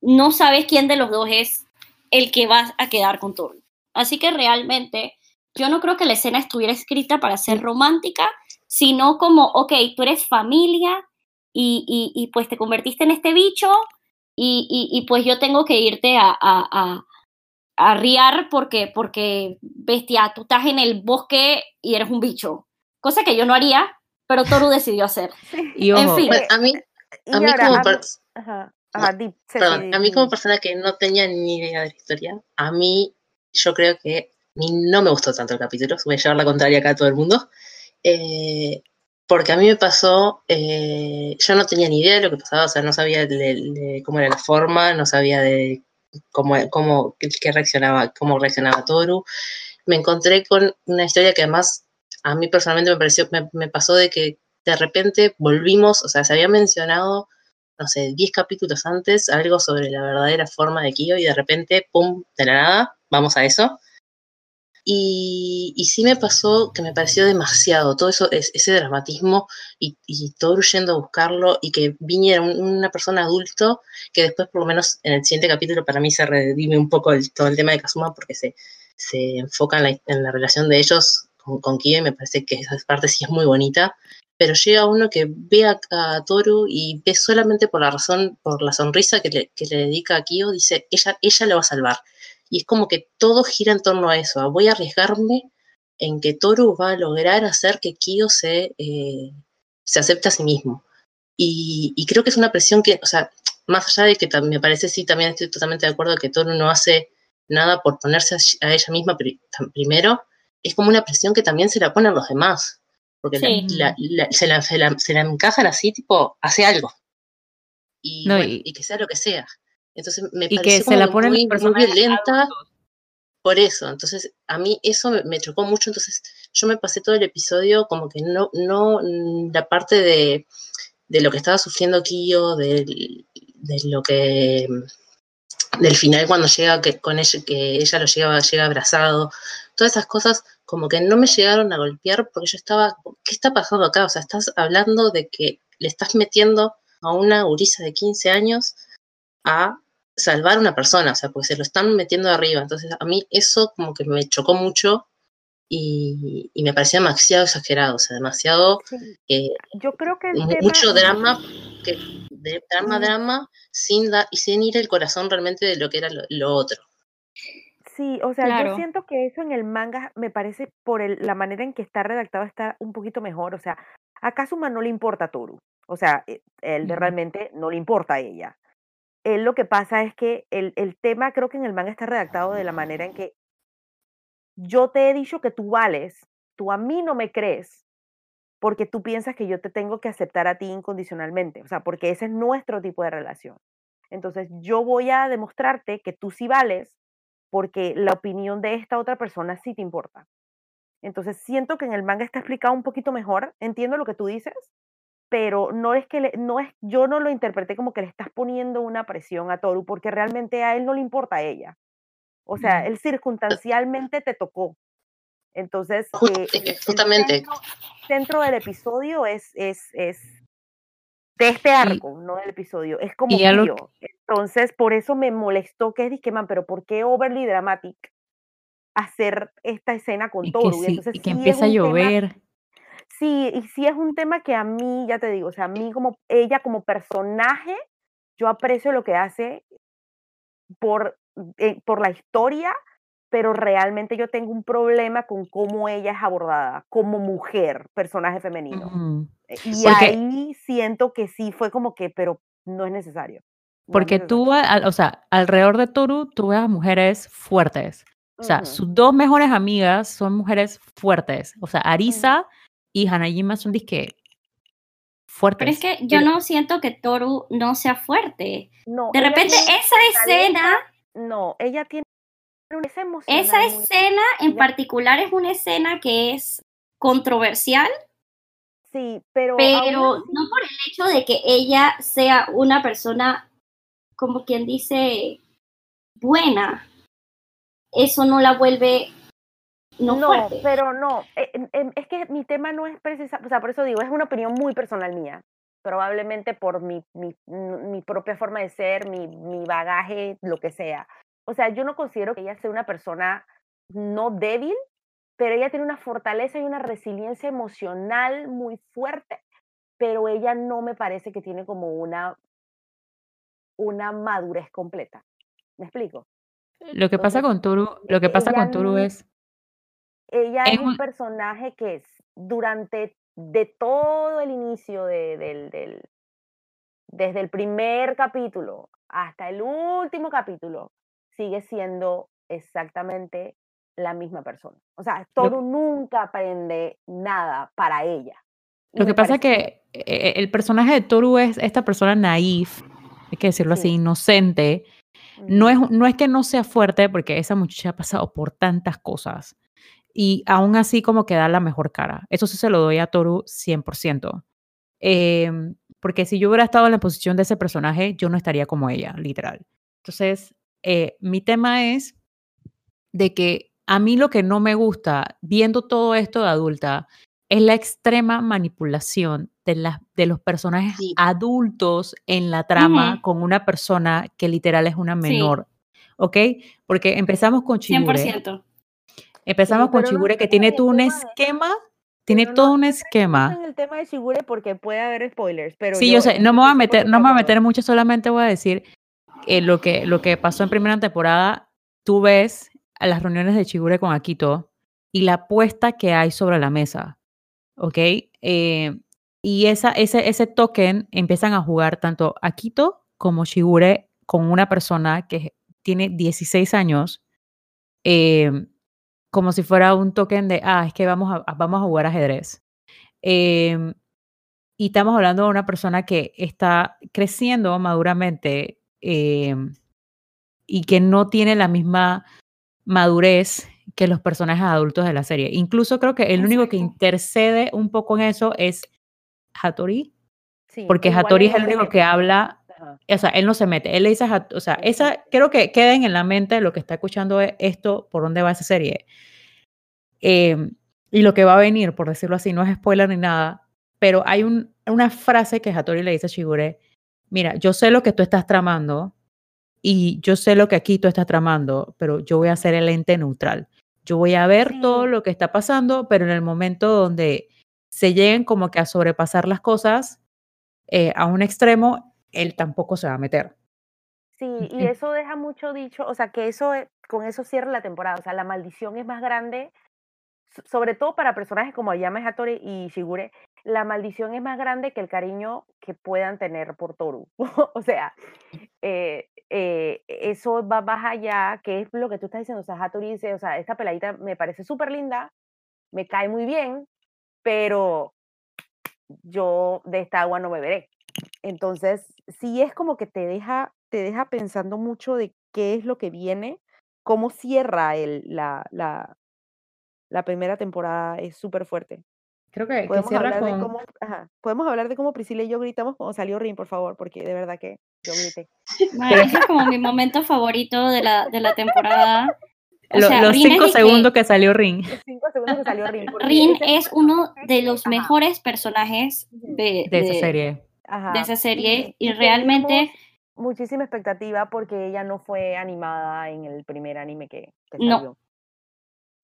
Speaker 2: no sabes quién de los dos es el que va a quedar con Toru. Así que realmente yo no creo que la escena estuviera escrita para ser romántica, sino como, ok, tú eres familia y, y, y pues te convertiste en este bicho y, y, pues yo tengo que irte a, a, a, riar porque, porque, bestia, tú estás en el bosque y eres un bicho. Cosa que yo no haría, pero Toru decidió hacer.
Speaker 1: Y en
Speaker 4: fin. a mí, a mí como... a mí como persona que no tenía ni idea de la historia, a mí yo creo que no me gustó tanto el capítulo, voy a llevar la contraria acá a todo el mundo, eh, porque a mí me pasó, eh, yo no tenía ni idea de lo que pasaba, o sea, no sabía de, cómo era la forma, no sabía de cómo, cómo qué reaccionaba, cómo reaccionaba Toru. Me encontré con una historia que además a mí personalmente me pareció, me, me pasó de que de repente volvimos, o sea, se había mencionado no sé, 10 capítulos antes algo sobre la verdadera forma de Kyo y de repente, pum, de la nada, vamos a eso. Y, sí me pasó que me pareció demasiado todo eso, ese dramatismo y, y todo yendo a buscarlo y que viniera una persona adulto que después por lo menos en el siguiente capítulo para mí se redime un poco todo el tema de Kazuma porque se, se enfoca en la, relación de ellos con, con y me parece que esa parte sí es muy bonita pero llega uno que ve a, Toru y ve solamente por la razón, por la sonrisa que le, que le dedica a Kyo, dice, ella, ella le va a salvar. Y es como que todo gira en torno a eso, voy a arriesgarme en que Toru va a lograr hacer que Kyo se, eh, se acepte a sí mismo. Y, y, creo que es una presión que, o sea, más allá de que me parece, sí, también estoy totalmente de acuerdo que Toru no hace nada por ponerse a, ella misma primero, es como una presión que también se la ponen los demás porque la, se, la, se, la, se, la, encajan así, tipo, hace algo. Y, y, que sea lo que sea. Entonces me
Speaker 1: y que se la ponen
Speaker 4: muy, muy violenta por eso. Entonces a mí eso me, chocó mucho. Entonces yo me pasé todo el episodio como que no, no, mm, la parte de, de lo que estaba sufriendo Kyo, de, de lo que del final cuando llega que con ella, que ella lo llega, llega abrazado, todas esas cosas como que no me llegaron a golpear porque yo estaba, ¿qué está pasando acá? O sea, estás hablando de que le estás metiendo a una gurisa de 15 años a salvar a una persona, o sea, porque se lo están metiendo arriba. Entonces, a mí eso como que me chocó mucho y, me parecía demasiado exagerado, o sea, demasiado...
Speaker 3: Eh, yo creo que...
Speaker 4: mucho drama, que, de drama, drama, sin, y sin ir el corazón realmente de lo que era lo, otro.
Speaker 3: Sí, o sea, yo siento que eso en el manga me parece por el, la manera en que está redactado está un poquito mejor. O sea, a Kazuma no le importa a Toru. O sea, e, él realmente no le importa a ella. Él lo que pasa es que el, el tema creo que en el manga está redactado de la manera en que yo te he dicho que tú vales, tú a mí no me crees, porque tú piensas que yo te tengo que aceptar a ti incondicionalmente, o sea, porque ese es nuestro tipo de relación. Entonces, yo voy a demostrarte que tú sí vales porque la opinión de esta otra persona sí te importa. Entonces, siento que en el manga está explicado un poquito mejor, entiendo lo que tú dices, pero no es que no es yo no lo interpreté como que le estás poniendo una presión a Toru porque realmente a él no le importa a ella. O sea, él circunstancialmente te tocó. Entonces,
Speaker 4: Just-
Speaker 3: eh,
Speaker 4: que
Speaker 3: el- el
Speaker 4: justamente.
Speaker 3: centro, centro del episodio es, es, es de este arco, no del episodio, es como
Speaker 1: algo
Speaker 3: Pío. Entonces, por eso me molestó que es disque, man, pero ¿por qué overly dramatic hacer esta escena con
Speaker 1: y que,
Speaker 3: Toru? Y
Speaker 1: sí,
Speaker 3: entonces
Speaker 1: y que
Speaker 3: sí
Speaker 1: empieza a
Speaker 3: tema
Speaker 1: llover.
Speaker 3: Sí, y sí es un tema que a mí, ya te digo, o sea, a mí como ella como personaje, yo aprecio lo que hace por, eh, por la historia, pero realmente yo tengo un problema con cómo ella es abordada como mujer, personaje femenino. Eh, Y
Speaker 1: Porque,
Speaker 3: ahí siento que sí fue como que, pero no es necesario. No es
Speaker 1: porque
Speaker 3: necesario.
Speaker 1: tú, o sea, alrededor de Toru, tú ves a mujeres fuertes. O sea, sus dos mejores amigas son mujeres fuertes. O sea. Arisa y Hanajima son disque
Speaker 2: Pero es
Speaker 1: fuertes.
Speaker 2: que yo
Speaker 1: Pero,
Speaker 2: no siento que Toru no sea fuerte.
Speaker 3: No,
Speaker 2: De repente esa escena,
Speaker 3: no, ella tiene una esa
Speaker 2: esa escena en
Speaker 3: ella-
Speaker 2: particular es una escena que es controversial,
Speaker 3: Sí, pero
Speaker 2: pero
Speaker 3: así,
Speaker 2: no por el hecho de que ella sea una persona, como quien dice, buena. Eso no la vuelve no,
Speaker 3: no,
Speaker 2: fuerte.
Speaker 3: pero no, eh, es que mi tema no es precisa, o sea, por eso digo, es una opinión muy personal mía, probablemente por mi, mi, n- mi propia forma de ser, mi, mi bagaje, lo que sea. O sea, yo no considero que ella sea una persona no débil, pero ella tiene una fortaleza y una resiliencia emocional muy fuerte, pero ella no me parece que tiene como una, una madurez completa. ¿Me explico?
Speaker 1: lo que pasa con Toru, lo que pasa con Toru
Speaker 3: n-
Speaker 1: es,
Speaker 3: ella es un personaje que es durante de todo el inicio de- del, del- desde el primer capítulo hasta el último capítulo, sigue siendo exactamente la misma persona. O sea, Toru nunca aprende nada para ella.
Speaker 1: Lo que pasa es que eh, el personaje de Toru es esta persona naif, hay que decirlo así,
Speaker 3: Sí.
Speaker 1: inocente. No es, no es que no sea fuerte, porque esa muchacha ha pasado por tantas cosas. Y aún así como que da la mejor cara. Eso sí se lo doy a Toru 100%. Em, porque si yo hubiera estado en la posición de ese personaje, yo no estaría como ella, literal. Entonces, eh, mi tema es de que a mí lo que no me gusta viendo todo esto de adulta es la extrema manipulación de, las de los personajes
Speaker 4: Sí.
Speaker 1: adultos en la trama
Speaker 2: Ujú,
Speaker 1: con una persona que literal es una
Speaker 2: Sí,
Speaker 1: menor. ¿Ok? Porque empezamos con Chigure.
Speaker 2: 100%.
Speaker 1: Empezamos
Speaker 3: Sí,
Speaker 1: con
Speaker 3: pero no
Speaker 1: que tiene todo un
Speaker 3: de,
Speaker 1: esquema, tiene
Speaker 3: no,
Speaker 1: todo un
Speaker 3: no entremos
Speaker 1: esquema.
Speaker 3: en el tema de Shigure porque puede haber spoilers, pero
Speaker 1: Sí, yo
Speaker 3: yo
Speaker 1: sé, no me voy a meter,
Speaker 3: 100%
Speaker 1: no me voy a meter mucho, solamente voy a decir eh, lo, que, lo que pasó en primera temporada. Tú ves a las reuniones de Chigure con Akito y la apuesta que hay sobre la mesa, ¿ok? Eh, y esa, ese, ese token empiezan a jugar tanto Akito como Shigure con una persona que tiene 16 años, eh, como si fuera un token de, ah, es que vamos a, vamos a jugar ajedrez. Em, y estamos hablando de una persona que está creciendo maduramente em, y que no tiene la misma madurez que los personajes adultos de la serie. Incluso creo que el único que intercede un poco en eso es Hattori,
Speaker 3: Sí,
Speaker 1: porque
Speaker 3: e
Speaker 1: Hattori es el único que habla, o sea, él no se mete, él le dice, o sea, esa, creo que queden en la mente lo que está escuchando es esto, por dónde va esa serie. Em, y lo que va a venir, por decirlo así, no es spoiler ni nada, pero hay un- una frase que Hattori le dice a Shigure, mira, yo sé lo que tú estás tramando y yo sé lo que aquí tú estás tramando, pero yo voy a ser el ente neutral. Yo voy a ver todo lo que está pasando, pero en el momento donde se lleguen como que a sobrepasar las cosas eh, a un extremo, él tampoco se va a meter.
Speaker 3: sí, y eso deja mucho dicho, o sea, que eso, eh, con eso cierra la temporada, o sea, la maldición es más grande, so- sobre todo para personajes como Ayame Hattori y Shigure, la maldición es más grande que el cariño que puedan tener por Toru. o sea, eh, eh, eso va más allá, que es lo que tú estás diciendo, o sea, Hattori dice, o sea, esta peladita me parece súper linda, me cae muy bien, pero yo de esta agua no beberé. Entonces, sí es como que te deja, te deja pensando mucho de qué es lo que viene, cómo cierra el, la, la, la primera temporada, es súper fuerte.
Speaker 1: Creo que, que
Speaker 3: Podemos
Speaker 1: cierra
Speaker 3: hablar, de
Speaker 1: con...
Speaker 3: cómo, ajá, podemos hablar de cómo Priscila y yo gritamos cuando salió Rin, por favor, porque de verdad que yo grité.
Speaker 2: Bueno, ese es como mi momento favorito de la, de la temporada. O
Speaker 1: lo-
Speaker 2: sea,
Speaker 1: los
Speaker 2: Rin
Speaker 1: cinco
Speaker 2: el que-
Speaker 1: segundos que salió Ring.
Speaker 3: Los cinco segundos que salió Rin.
Speaker 2: Rin es uno de los mejores personajes de,
Speaker 1: de esa
Speaker 2: de-
Speaker 1: serie.
Speaker 3: Ajá.
Speaker 2: de esa serie y
Speaker 3: teníamos
Speaker 2: realmente
Speaker 3: Muchísima expectativa porque ella no fue animada en el primer anime que, que
Speaker 2: No.
Speaker 3: salió.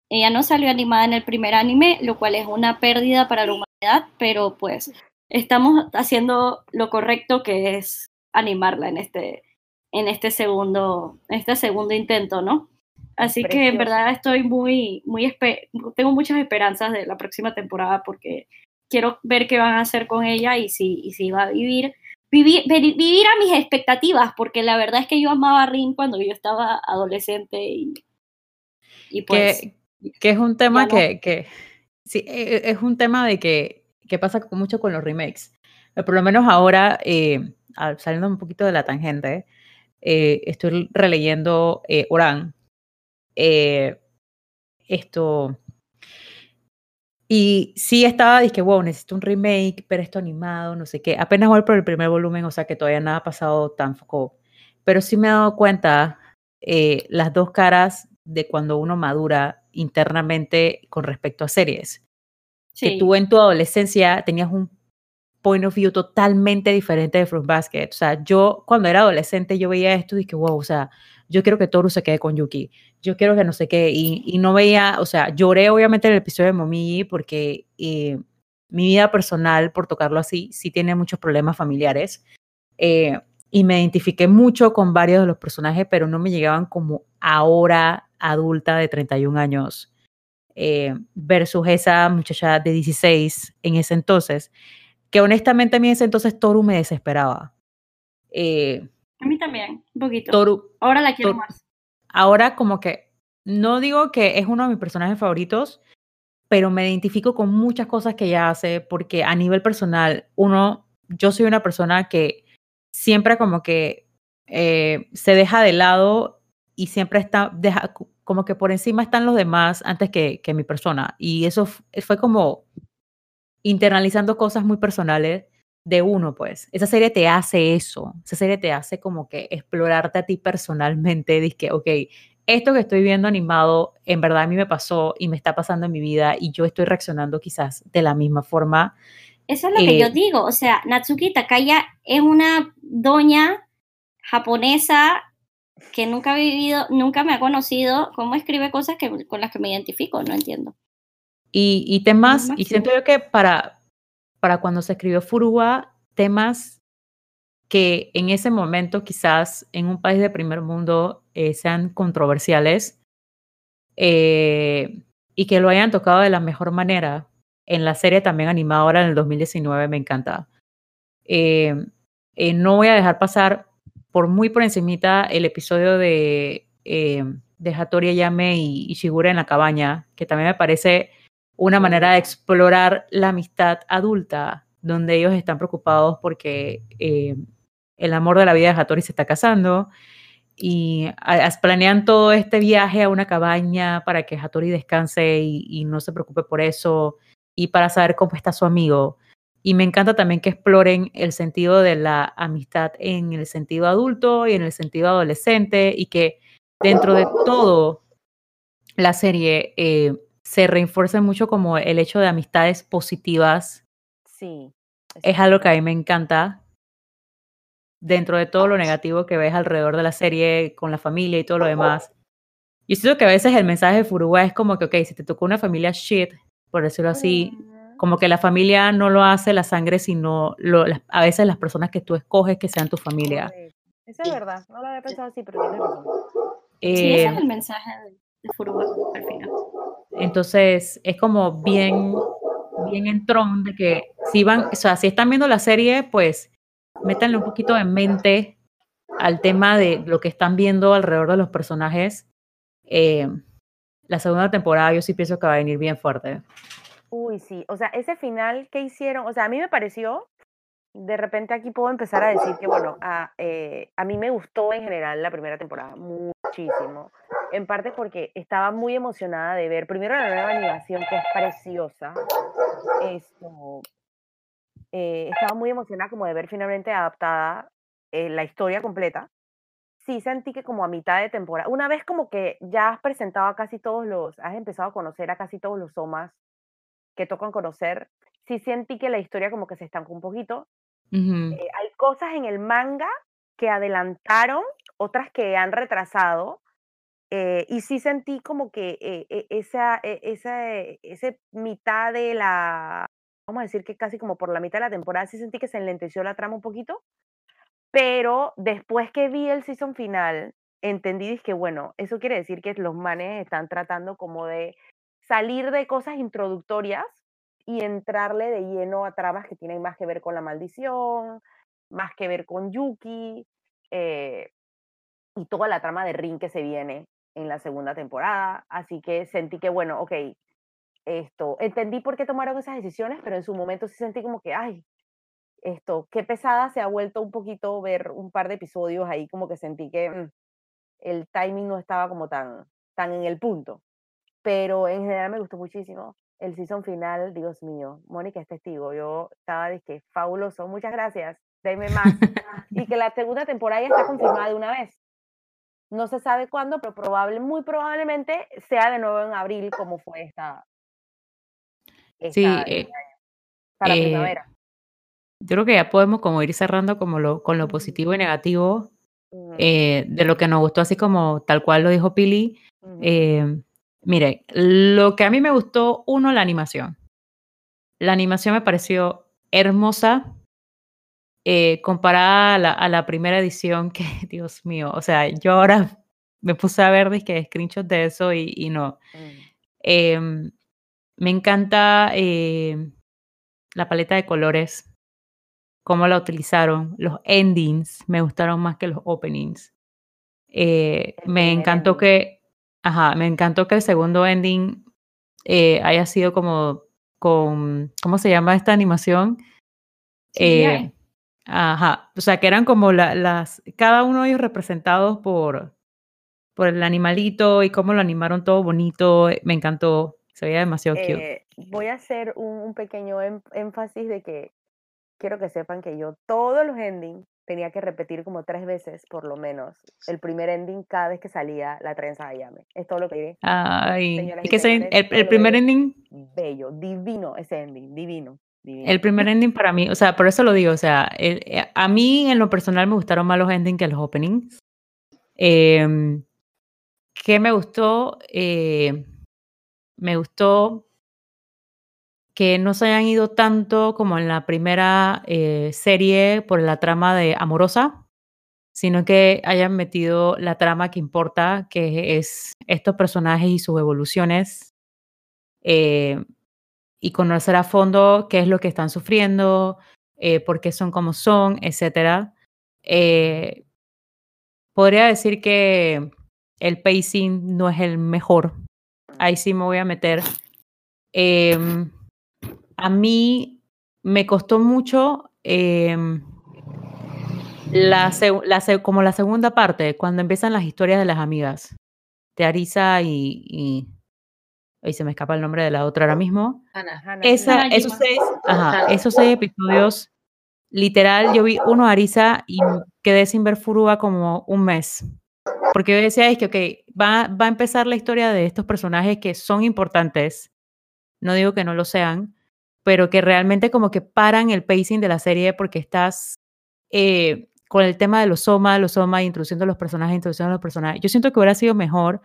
Speaker 2: ella no salió animada en el primer anime, lo cual es una pérdida para la humanidad, pero pues estamos haciendo lo correcto que es animarla en este, en este segundo, en este segundo intento, ¿no? Así que en verdad estoy muy, muy, tengo muchas esperanzas de la próxima temporada porque quiero ver qué van a hacer con ella y si, y si va a vivir, vivir, vivir a mis expectativas, porque la verdad es que yo amaba a Rin cuando yo estaba adolescente y, y pues...
Speaker 1: que, que es un tema
Speaker 2: no.
Speaker 1: que, que sí, e- e- es un tema de que, que pasa mucho con los remakes. Eh, Por lo menos ahora, eh, saliendo un poquito de la tangente, eh, estoy releyendo eh, Oran. Eh, esto. Y sí estaba, dije, wow, necesito un remake, pero esto animado, no sé qué. Apenas voy por el primer volumen, o sea que todavía nada ha pasado tampoco. Pero sí me he dado cuenta eh, las dos caras de cuando uno madura internamente con respecto a series. Que
Speaker 2: sí.
Speaker 1: tú en tu adolescencia tenías un point of view totalmente diferente de Fruit Basket. O sea, yo cuando era adolescente yo veía esto y dije, wow, o sea, yo quiero que Toru se quede con Yuki. Yo quiero que no sé qué. Y, y no veía, o sea, lloré obviamente en el episodio de Momiji porque eh, mi vida personal, por tocarlo así, sí tiene muchos problemas familiares. Eh, y me identifiqué mucho con varios de los personajes, pero no me llegaban como ahora adulta de 31 años eh, versus esa muchacha de 16 en ese entonces, que honestamente a mí en ese entonces Toru me desesperaba. Eh,
Speaker 2: A mí también, un poquito.
Speaker 1: Toru,
Speaker 2: Ahora la quiero más.
Speaker 1: ahora como que no digo que es uno de mis personajes favoritos, pero me identifico con muchas cosas que ella hace porque a nivel personal, uno, yo soy una persona que siempre como que eh, se deja de lado y siempre está, deja, como que por encima están los demás antes que, que mi persona. Y eso fue como internalizando cosas muy personales de uno, pues. Esa serie te hace eso. Esa serie te hace como que explorarte a ti personalmente. Dices que, ok, esto que estoy viendo animado, en verdad a mí me pasó y me está pasando en mi vida y yo estoy reaccionando quizás de la misma forma.
Speaker 2: Eso es lo que
Speaker 1: Eh,
Speaker 2: yo digo. O sea, Natsuki Takaya es una doña japonesa que nunca ha vivido, nunca me ha conocido. ¿Cómo escribe cosas que, con las que me identifico? No entiendo.
Speaker 1: Y, y temas, y siento yo que para, para cuando se escribió Furuwa, temas que en ese momento quizás en un país de primer mundo eh, sean controversiales eh, y que lo hayan tocado de la mejor manera. En la serie también animada ahora en el 2019 me encanta. Eh, no voy a dejar pasar por muy por encimita el episodio de, de Hattori Ayame y, y Shigure en la cabaña, que también me parece una manera de explorar la amistad adulta, donde ellos están preocupados porque eh, el amor de la vida de Hattori se está casando y a- as- planean todo este viaje a una cabaña para que Hattori descanse y, y no se preocupe por eso y para saber cómo está su amigo. Y me encanta también que exploren el sentido de la amistad en el sentido adulto y en el sentido adolescente y que dentro de todo la serie eh, se refuerce mucho como el hecho de amistades positivas.
Speaker 3: Sí.
Speaker 1: Es algo que a mí me encanta dentro de todo lo negativo que ves alrededor de la serie con la familia y todo lo demás. Yo siento que a veces el mensaje de Furuwa es como que, ok, si te tocó una familia shit, por decirlo así,
Speaker 3: Ujú.
Speaker 1: como que la familia no lo hace la sangre, sino lo- las- a veces las personas que tú escoges que sean tu familia.
Speaker 3: Eso es verdad. No lo había pensado así, pero tienes razón.
Speaker 2: Sí, ese
Speaker 1: Eh,
Speaker 2: es el mensaje Furuba al final.
Speaker 1: entonces es como bien, bien en tron de que si van, o sea, si están viendo la serie, pues métanle un poquito en mente al tema de lo que están viendo alrededor de los personajes. Eh, la segunda temporada yo sí pienso que va a venir bien fuerte.
Speaker 3: Uy, sí. O sea, ese final que hicieron, o sea, a mí me pareció, de repente aquí puedo empezar a decir que, bueno, a, eh, a mí me gustó en general la primera temporada muchísimo. en parte porque estaba muy emocionada de ver primero la nueva animación que es preciosa. Esto, eh, estaba muy emocionada como de ver finalmente adaptada eh, la historia completa. Sí sentí que como a mitad de temporada, una vez como que ya has presentado a casi todos los, has empezado a conocer a casi todos los somas que tocan conocer, sí sentí que la historia como que se estancó un poquito. Eh, hay cosas en el manga que adelantaron, otras que han retrasado, eh, y sí sentí como que eh, esa, esa, ese mitad de la, vamos a decir que casi como por la mitad de la temporada, sí sentí que se enlenteció la trama un poquito, pero después que vi el season final, entendí que, bueno, eso quiere decir que los manes están tratando como de salir de cosas introductorias y entrarle de lleno a tramas que tienen más que ver con la maldición, más que ver con Yuki, eh, y toda la trama de Rin que se viene en la segunda temporada. Así que sentí que, bueno, ok, esto, entendí por qué tomaron esas decisiones, pero en su momento sí sentí como que, ay, esto, qué pesada se ha vuelto un poquito ver un par de episodios ahí, como que sentí que mm, el timing no estaba como tan, tan en el punto. Pero en general me gustó muchísimo el season final, Dios mío, Mónica es testigo, yo estaba de que fabuloso, muchas gracias, denme más. y que la segunda temporada ya está confirmada de una vez. No se sabe cuándo, pero probable, muy probablemente sea de nuevo en abril, como fue esta.
Speaker 1: sí, eh, para eh, primavera. Yo creo que ya podemos como ir cerrando como lo, con lo positivo y negativo eh, de lo que nos gustó, así como tal cual lo dijo Pili. Mire, lo que a mí me gustó, uno, la animación. La animación me pareció hermosa eh, comparada a la, primera edición, que Dios mío, o sea, yo ahora me puse a ver que screenshots de eso y, no. Mm. Em, me encanta eh, la paleta de colores, cómo la utilizaron, los endings me gustaron más que los openings. Eh, me encantó que Ajá, me encantó que el segundo ending eh, haya sido como con, ¿cómo se llama esta animación? Eh, ajá, o sea, que eran como las, cada uno de ellos representados por, por el animalito y cómo lo animaron todo bonito, me encantó, se veía demasiado cute.
Speaker 3: Eh, voy a hacer un, pequeño em, énfasis de que quiero que sepan que yo todos los endings tenía que repetir como tres veces, por lo menos, el primer ending cada vez que salía la trenza de llame. Es todo lo que diré.
Speaker 1: Ay, y que el, primer ending.
Speaker 3: Bello, divino ese ending, divino.
Speaker 1: El primer ending para mí, o sea, por eso lo digo, o sea, eh, a mí en lo personal me gustaron más los endings que los openings. Eh, ¿Qué me gustó? Eh, me gustó que no se hayan ido tanto como en la primera eh, serie por la trama de amorosa, sino que hayan metido la trama que importa, que es estos personajes y sus evoluciones, eh, y conocer a fondo qué es lo que están sufriendo, eh, por qué son como son, etc. podría decir que el pacing no es el mejor. Ahí sí me voy a meter. A mí me costó mucho em, la, como la segunda parte, cuando empiezan las historias de las amigas, de Arisa y, y ahí se me escapa el nombre de la otra ahora mismo. Esa, esos, seis, esos seis episodios, literal, yo vi uno Arisa y quedé sin ver Furuba como un mes. Porque yo decía, es que, ok, va, va a empezar la historia de estos personajes que son importantes. No digo que no lo sean, pero que realmente como que paran el pacing de la serie porque estás eh, con el tema de los Soma, los Soma, introduciendo los personajes, introduciendo los personajes. Yo siento que hubiera sido mejor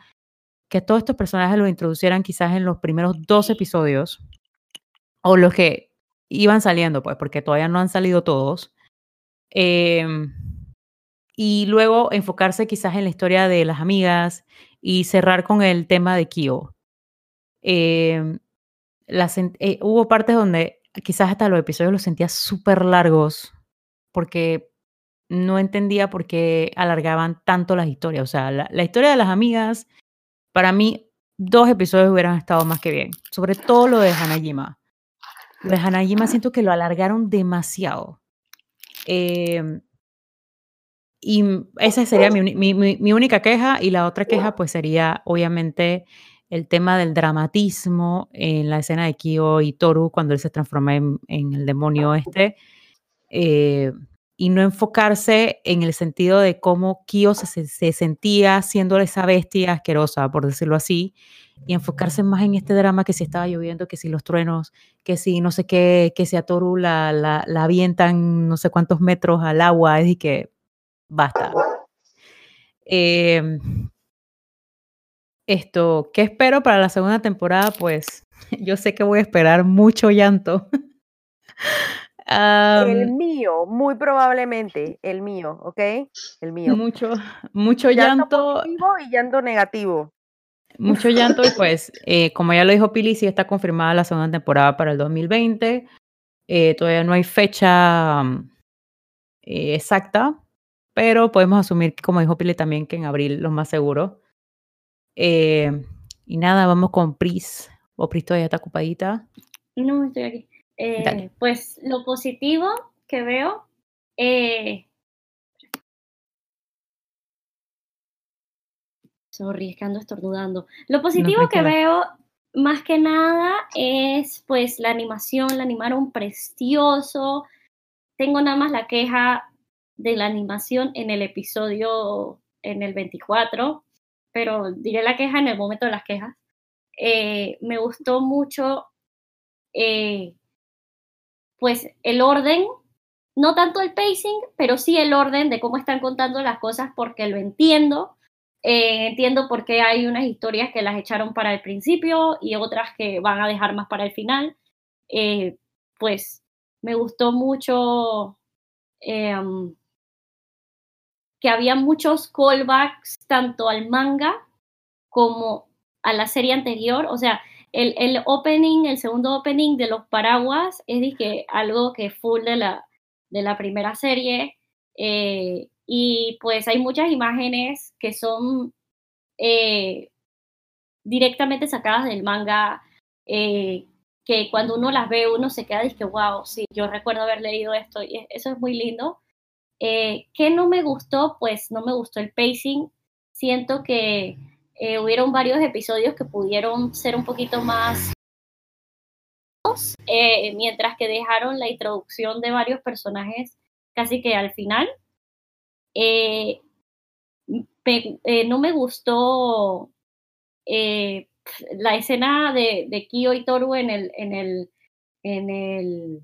Speaker 1: que todos estos personajes los introducieran quizás en los primeros dos episodios, o los que iban saliendo, pues, porque todavía no han salido todos. Em, y luego enfocarse quizás en la historia de las amigas y cerrar con el tema de Kyo. Eh, eh, hubo partes donde quizás hasta los episodios los sentía súper largos porque no entendía por qué alargaban tanto las historias. O sea, la, historia de las amigas, para mí, dos episodios hubieran estado más que bien. Sobre todo lo de Hanajima. Lo de Hanajima siento que lo alargaron demasiado. Em, y esa sería mi, única queja y la otra queja pues sería obviamente el tema del dramatismo en la escena de Kyo y Toru cuando él se transforma en, en el demonio este eh, y no enfocarse en el sentido de cómo Kyo se, se- se sentía siendo esa bestia asquerosa, por decirlo así, y enfocarse más en este drama que si estaba lloviendo, que si los truenos, que si no sé qué, que si a Toru la, la, la avientan no sé cuántos metros al agua, es y que basta. Eh, esto, ¿qué espero para la segunda temporada? Pues yo sé que voy a esperar mucho llanto.
Speaker 3: el mío, muy probablemente, el mío, ¿ok? El mío.
Speaker 1: mucho, mucho
Speaker 3: Llanto
Speaker 1: llanto,
Speaker 3: positivo y llanto negativo.
Speaker 1: mucho llanto y pues eh, como ya lo dijo Pili, sí está confirmada la segunda temporada para el 2020. Eh, todavía no hay fecha mm, eh, exacta, pero podemos asumir, como dijo Pili también, que en abril lo más seguro. Eh, y nada, vamos con Pris. O Pris todavía está ocupadita.
Speaker 2: No, estoy aquí. Eh, pues lo positivo que veo, eh, sorry, es que ando estornudando. Lo positivo que veo más que nada es pues la animación, la animaron precioso. Tengo nada más la queja de la animación en el episodio, en el 24, pero diré la queja en el momento de las quejas. Eh, me gustó mucho eh, pues el orden, no tanto el pacing, pero sí el orden de cómo están contando las cosas porque lo entiendo. Eh, entiendo por qué hay unas historias que las echaron para el principio y otras que van a dejar más para el final. Eh, pues me gustó mucho eh, que había muchos callbacks tanto al manga como a la serie anterior. O sea, el, el opening, el segundo opening de los paraguas es dije, algo que full de la, de la primera serie. eh, y pues hay muchas imágenes que son eh, directamente sacadas del manga, eh, que cuando uno las ve uno se queda y que wow, sí, yo recuerdo haber leído esto y eso es muy lindo. Eh, ¿Qué no me gustó? Pues no me gustó el pacing. Siento que eh, hubieron varios episodios que pudieron ser un poquito más eh, mientras que dejaron la introducción de varios personajes casi que al final. Eh, no me gustó la escena de, de Kyo y Toru en el, en el, en el,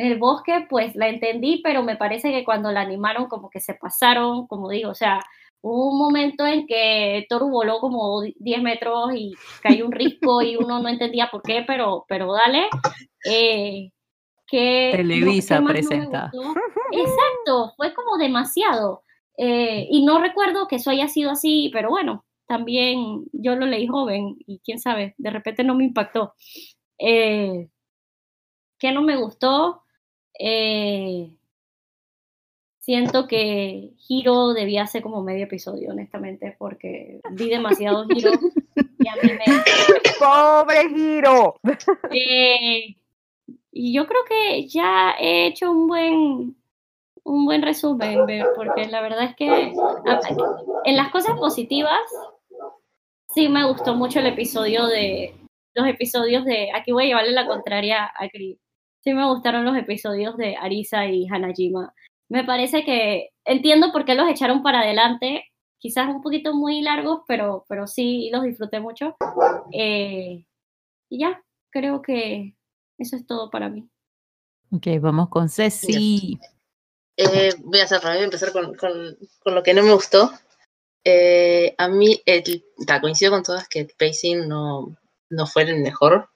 Speaker 2: en el bosque, pues la entendí, pero me parece que cuando la animaron como que se pasaron, como digo, o sea, hubo un momento en que Toru voló como 10 metros y cayó un risco y uno no entendía por qué, pero, pero dale. Eh, que,
Speaker 1: Televisa
Speaker 2: ¿qué más no me
Speaker 1: presenta.
Speaker 2: gustó? Exacto, fue como demasiado. Eh, y no recuerdo que eso haya sido así, pero bueno, también yo lo leí joven y quién sabe, de repente no me impactó. Eh, ¿Qué no me gustó? Eh, siento que Hiro debía ser como medio episodio, honestamente, porque vi demasiado Hiro y a mí me...
Speaker 3: ¡Pobre giro!
Speaker 2: Eh, y yo creo que ya he hecho un buen un buen resumen, porque la verdad es que en las cosas positivas sí me gustó mucho el episodio de los episodios de aquí voy a llevarle la contraria a Chris. Sí me gustaron los episodios de Arisa y Hanajima. Me parece que entiendo por qué los echaron para adelante, quizás un poquito muy largos, pero, pero sí los disfruté mucho. Eh, y ya, creo que eso es todo para mí.
Speaker 1: Ok, vamos con Ceci.
Speaker 4: Eh, voy a voy a empezar con, con- con lo que no me gustó. Eh, a mí, el, ta, coincido con todas que el pacing no, no fue el mejor.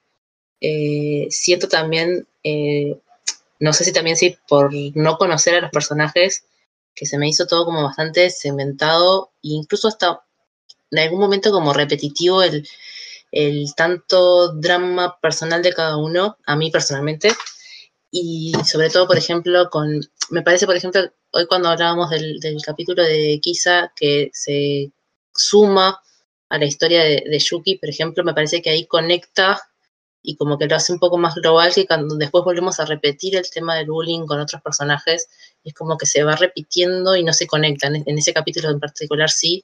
Speaker 4: Eh, siento también, eh, no sé si también sí, por no conocer a los personajes, que se me hizo todo como bastante segmentado, e incluso hasta en algún momento como repetitivo el, el tanto drama personal de cada uno, a mí personalmente, y sobre todo, por ejemplo, con, me parece, por ejemplo, hoy cuando hablábamos del, del capítulo de Kisa, que se suma a la historia de, de Yuki, por ejemplo, me parece que ahí conecta y como que lo hace un poco más global que cuando después volvemos a repetir el tema del bullying con otros personajes, es como que se va repitiendo y no se conectan. En ese capítulo en particular sí.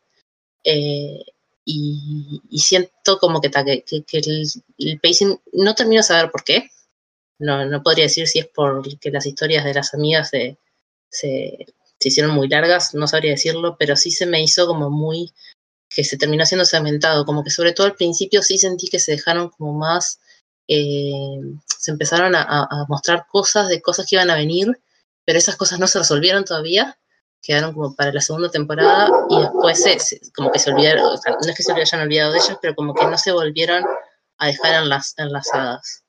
Speaker 4: Eh, y, siento como que, que, que el, el, pacing, no termino de saber por qué. No, no podría decir si es porque las historias de las amigas se, se, se hicieron muy largas, no sabría decirlo, pero sí se me hizo como muy que se terminó siendo segmentado, como que sobre todo al principio sí sentí que se dejaron como más eh, se empezaron a, mostrar cosas de cosas que iban a venir, pero esas cosas no se resolvieron todavía, quedaron como para la segunda temporada y después como que se olvidaron, no es que se hayan olvidado de ellas, pero como que no se volvieron a dejar enlazadas.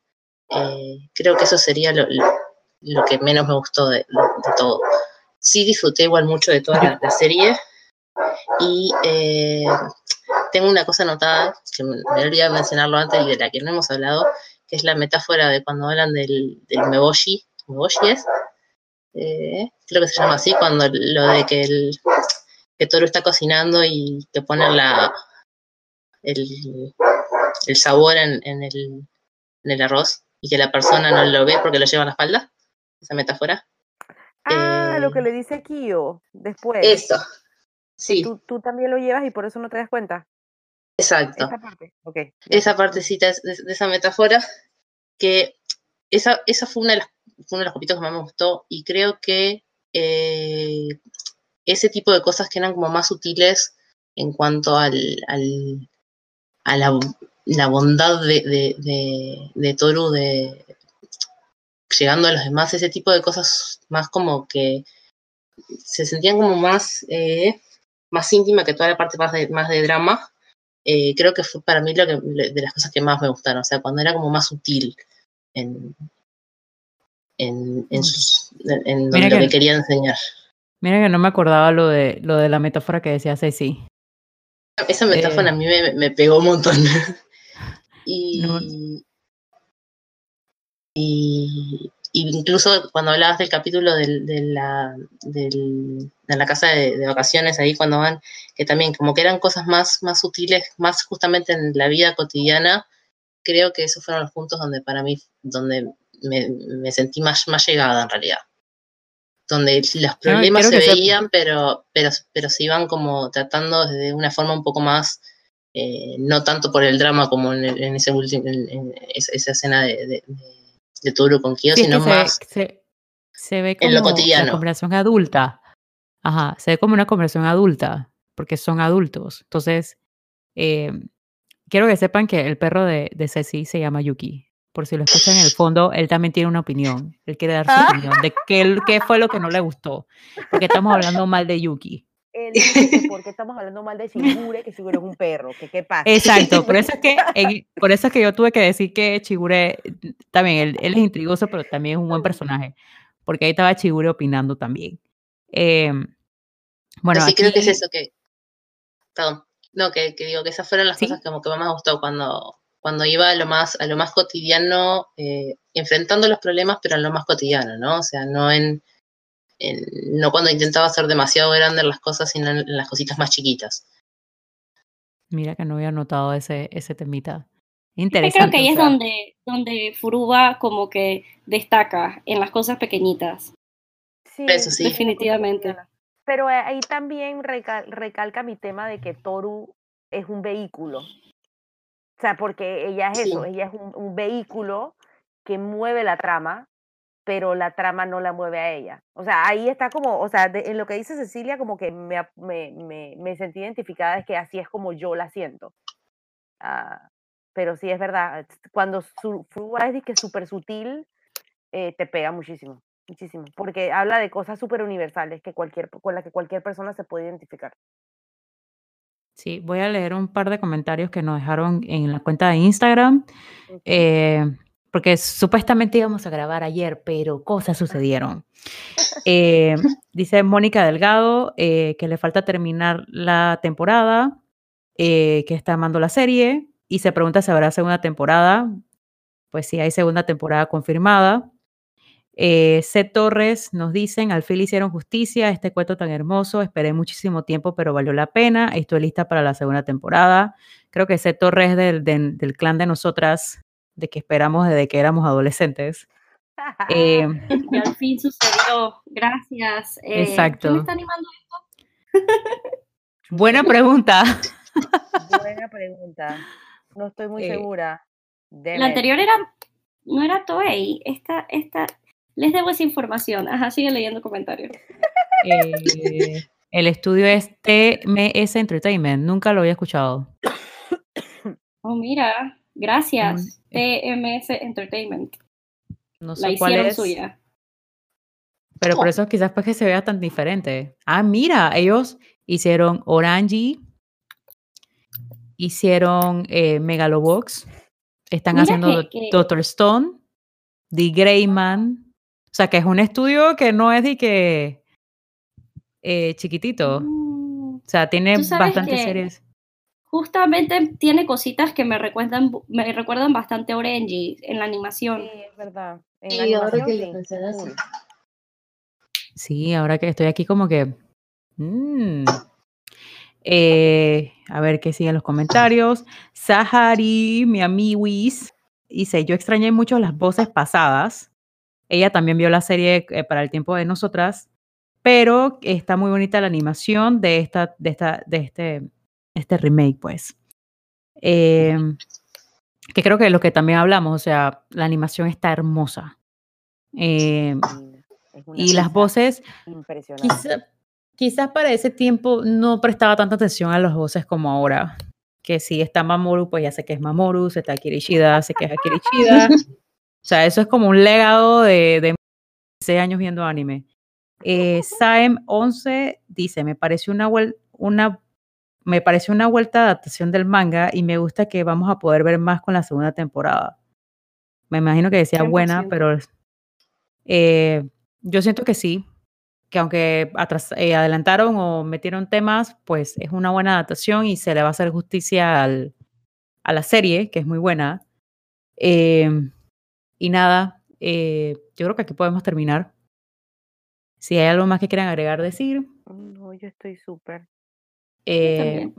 Speaker 4: Eh, creo que eso sería lo, que menos me gustó de, todo. Sí disfruté igual mucho de toda la, serie y eh, tengo una cosa anotada, que me, me olvidado mencionarlo antes y de la que no hemos hablado, que es la metáfora de cuando hablan del, del meboshi. ¿Meboshi es? Eh, creo que se llama así, cuando lo de que el que Toro está cocinando y que ponen la el, el sabor en, en, el, en el arroz y que la persona no lo ve porque lo lleva a la espalda. Esa metáfora.
Speaker 3: Ah, lo que eh, le dice Kyo después.
Speaker 4: Eso. Sí.
Speaker 3: ¿Tú, tú, también lo llevas y por eso no te das cuenta.
Speaker 4: Exacto. Esa parte, Esa partecita de, esa metáfora, que esa, esa fue, una de las, uno de los capítulos que más me gustó y creo que eh, ese tipo de cosas que eran como más sutiles en cuanto al, al a la, la bondad de, de, de, Toru de llegando a los demás, ese tipo de cosas más como que se sentían como más, eh, más íntima que toda la parte más de, más de drama, eh, creo que fue para mí lo que, de las cosas que más me gustaron, o sea, cuando era como más sutil en, en, en, en lo que, quería enseñar.
Speaker 1: Mira que no me acordaba lo de, lo de la metáfora que decía Ceci.
Speaker 4: Esa metáfora a mí me, me, pegó un montón. y, y, incluso cuando hablabas del capítulo del, de, la, del, de la casa de, vacaciones, ahí cuando van, que también como que eran cosas más, más sutiles, más justamente en la vida cotidiana, creo que esos fueron los puntos donde para mí, donde me, me sentí más, más llegada en realidad. Donde los problemas se veían, pero, pero, pero se iban como tratando de una forma un poco más, eh, no tanto por el drama como en, en ese último, en, esa, escena de de Toro con Kyo, sino más
Speaker 1: se, ve como
Speaker 4: en lo cotidiano.
Speaker 1: Una conversación adulta. Ajá, se ve como una conversación adulta, porque son adultos. Entonces, eh, quiero que sepan que el perro de, de Ceci se llama Yuki. Por si lo escuchan en el fondo, él también tiene una opinión. Él quiere dar su ah. opinión de qué, qué fue lo que no le gustó. Porque estamos hablando mal de Yuki
Speaker 3: él ¿por qué estamos hablando mal de Chigure? Que Chigure es un perro, que qué pasa.
Speaker 1: Exacto, por eso es que, por eso es que yo tuve que decir que Chigure, también, él, él, es intrigoso, pero también es un buen personaje, porque ahí estaba Chigure opinando también. Eh,
Speaker 4: bueno, sí, creo que es eso que, perdón, no, que, que digo que esas fueron las cosas que, como que más me gustó cuando, cuando iba a lo más, a lo más cotidiano, eh, enfrentando los problemas, pero en lo más cotidiano, ¿no? O sea, no en no cuando intentaba hacer demasiado grande las cosas, sino en, las cositas más chiquitas.
Speaker 1: Mira que no había notado ese, ese temita. Interesante.
Speaker 2: Creo que ahí es donde, donde Furuba como que destaca en las cosas pequeñitas.
Speaker 4: Sí, Eso sí.
Speaker 2: Definitivamente.
Speaker 3: Pero ahí también recalca mi tema de que Toru es un vehículo. O sea, porque ella es eso, ella es un, un, vehículo que mueve la trama pero la trama no la mueve a ella. O sea, ahí está como, o sea, en lo que dice Cecilia, como que me, me, me, me, sentí identificada, es que así es como yo la siento. Ah, pero sí es verdad, cuando su es que súper sutil, eh, te pega muchísimo, muchísimo, porque habla de cosas súper universales que cualquier, con las que cualquier persona se puede identificar.
Speaker 1: Sí, voy a leer un par de comentarios que nos dejaron en la cuenta de Instagram. Eh, porque supuestamente íbamos a grabar ayer, pero cosas sucedieron. Eh, dice Mónica Delgado eh, que le falta terminar la temporada, eh, que está amando la serie, y se pregunta si habrá segunda temporada. Pues sí, hay segunda temporada confirmada. C. Torres nos dicen, al fin hicieron justicia, este cuento tan hermoso, esperé muchísimo tiempo, pero valió la pena, estoy lista para la segunda temporada. Creo que C. Torres del, del, del clan de nosotras de que esperamos desde que éramos adolescentes. Eh,
Speaker 2: Y al fin sucedió. Gracias. Eh, ¿Quién
Speaker 1: Exacto.
Speaker 2: me está animando?
Speaker 1: buena pregunta.
Speaker 3: Buena pregunta. No estoy muy
Speaker 1: Eh,
Speaker 3: segura.
Speaker 2: La anterior era, no era Toei. Esta, esta, les debo esa información. Ajá, sigue leyendo comentarios.
Speaker 1: Eh, el estudio es TMS Entertainment. Nunca lo había escuchado.
Speaker 2: Oh, mira. Gracias. TMS Entertainment.
Speaker 1: No
Speaker 2: La
Speaker 1: sé cuál
Speaker 2: hicieron
Speaker 1: es.
Speaker 2: suya.
Speaker 1: Pero por eso quizás pues que se vea tan diferente. Ah, mira, ellos hicieron Orange, hicieron eh, Megalobox, están
Speaker 2: Mira
Speaker 1: haciendo
Speaker 2: que- que-
Speaker 1: Doctor Stone, The Greyman. O sea, que es un estudio que no es de que eh, chiquitito.
Speaker 2: Mm,
Speaker 1: O sea, tiene bastantes
Speaker 2: que-
Speaker 1: series.
Speaker 2: Justamente tiene cositas que me recuerdan, me recuerdan bastante a Orange en la animación.
Speaker 3: Sí, es verdad. En
Speaker 4: Sí,
Speaker 3: la
Speaker 4: ahora que
Speaker 3: animación,
Speaker 4: lo
Speaker 3: sí,
Speaker 4: mencionas,
Speaker 3: full.
Speaker 4: sí.
Speaker 1: Sí, ahora que estoy aquí como que... mm. Eh, a ver qué siguen los comentarios. Sahari, mi amiwis, dice, yo extrañé mucho las voces pasadas. Ella también vio la serie eh, para el tiempo de nosotras, pero está muy bonita la animación de, esta, de, esta, de este, este remake, pues. Eh, que creo que es lo que también hablamos, o sea, la animación está hermosa. Eh,
Speaker 3: Es
Speaker 1: y las voces,
Speaker 3: Impresionante.
Speaker 1: Quizá- quizás para ese tiempo no prestaba tanta atención a las voces como ahora. Que si está Mamoru, pues ya sé que es Mamoru, si está Kirishida, sé que es Kirishida. o sea, eso es como un legado de, de 16 años viendo anime. Eh, Saem 11 dice, me pareció una, una, me pareció una vuelta de adaptación del manga y me gusta que vamos a poder ver más con la segunda temporada. Me imagino que decía buena,
Speaker 2: 100%.
Speaker 1: pero eh, yo siento que sí, que aunque atras- eh, adelantaron o metieron temas, pues es una buena adaptación y se le va a hacer justicia al- a la serie, que es muy buena. Eh, y nada, eh, yo creo que aquí podemos terminar. Si hay algo más que quieran agregar, decir.
Speaker 3: No, yo estoy súper.
Speaker 1: Eh,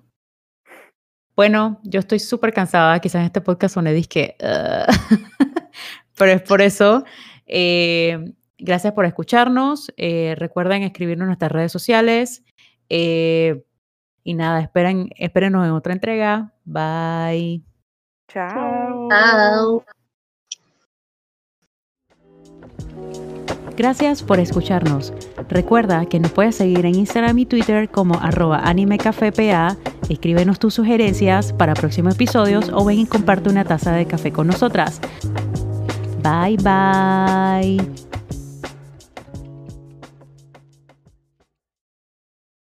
Speaker 1: bueno, yo estoy súper cansada. Quizás en este podcast soné disque. "Ugh". Pero es por eso. Eh, gracias por escucharnos. Eh, recuerden escribirnos en nuestras redes sociales. Eh, y nada, esperen, espérenos en otra entrega. Bye.
Speaker 3: Chao.
Speaker 4: Chao.
Speaker 1: Gracias por escucharnos. Recuerda que nos puedes seguir en Instagram y Twitter como arroba animecafepa. Escríbenos tus sugerencias para próximos episodios o ven y comparte una taza de café con nosotras. Bye bye.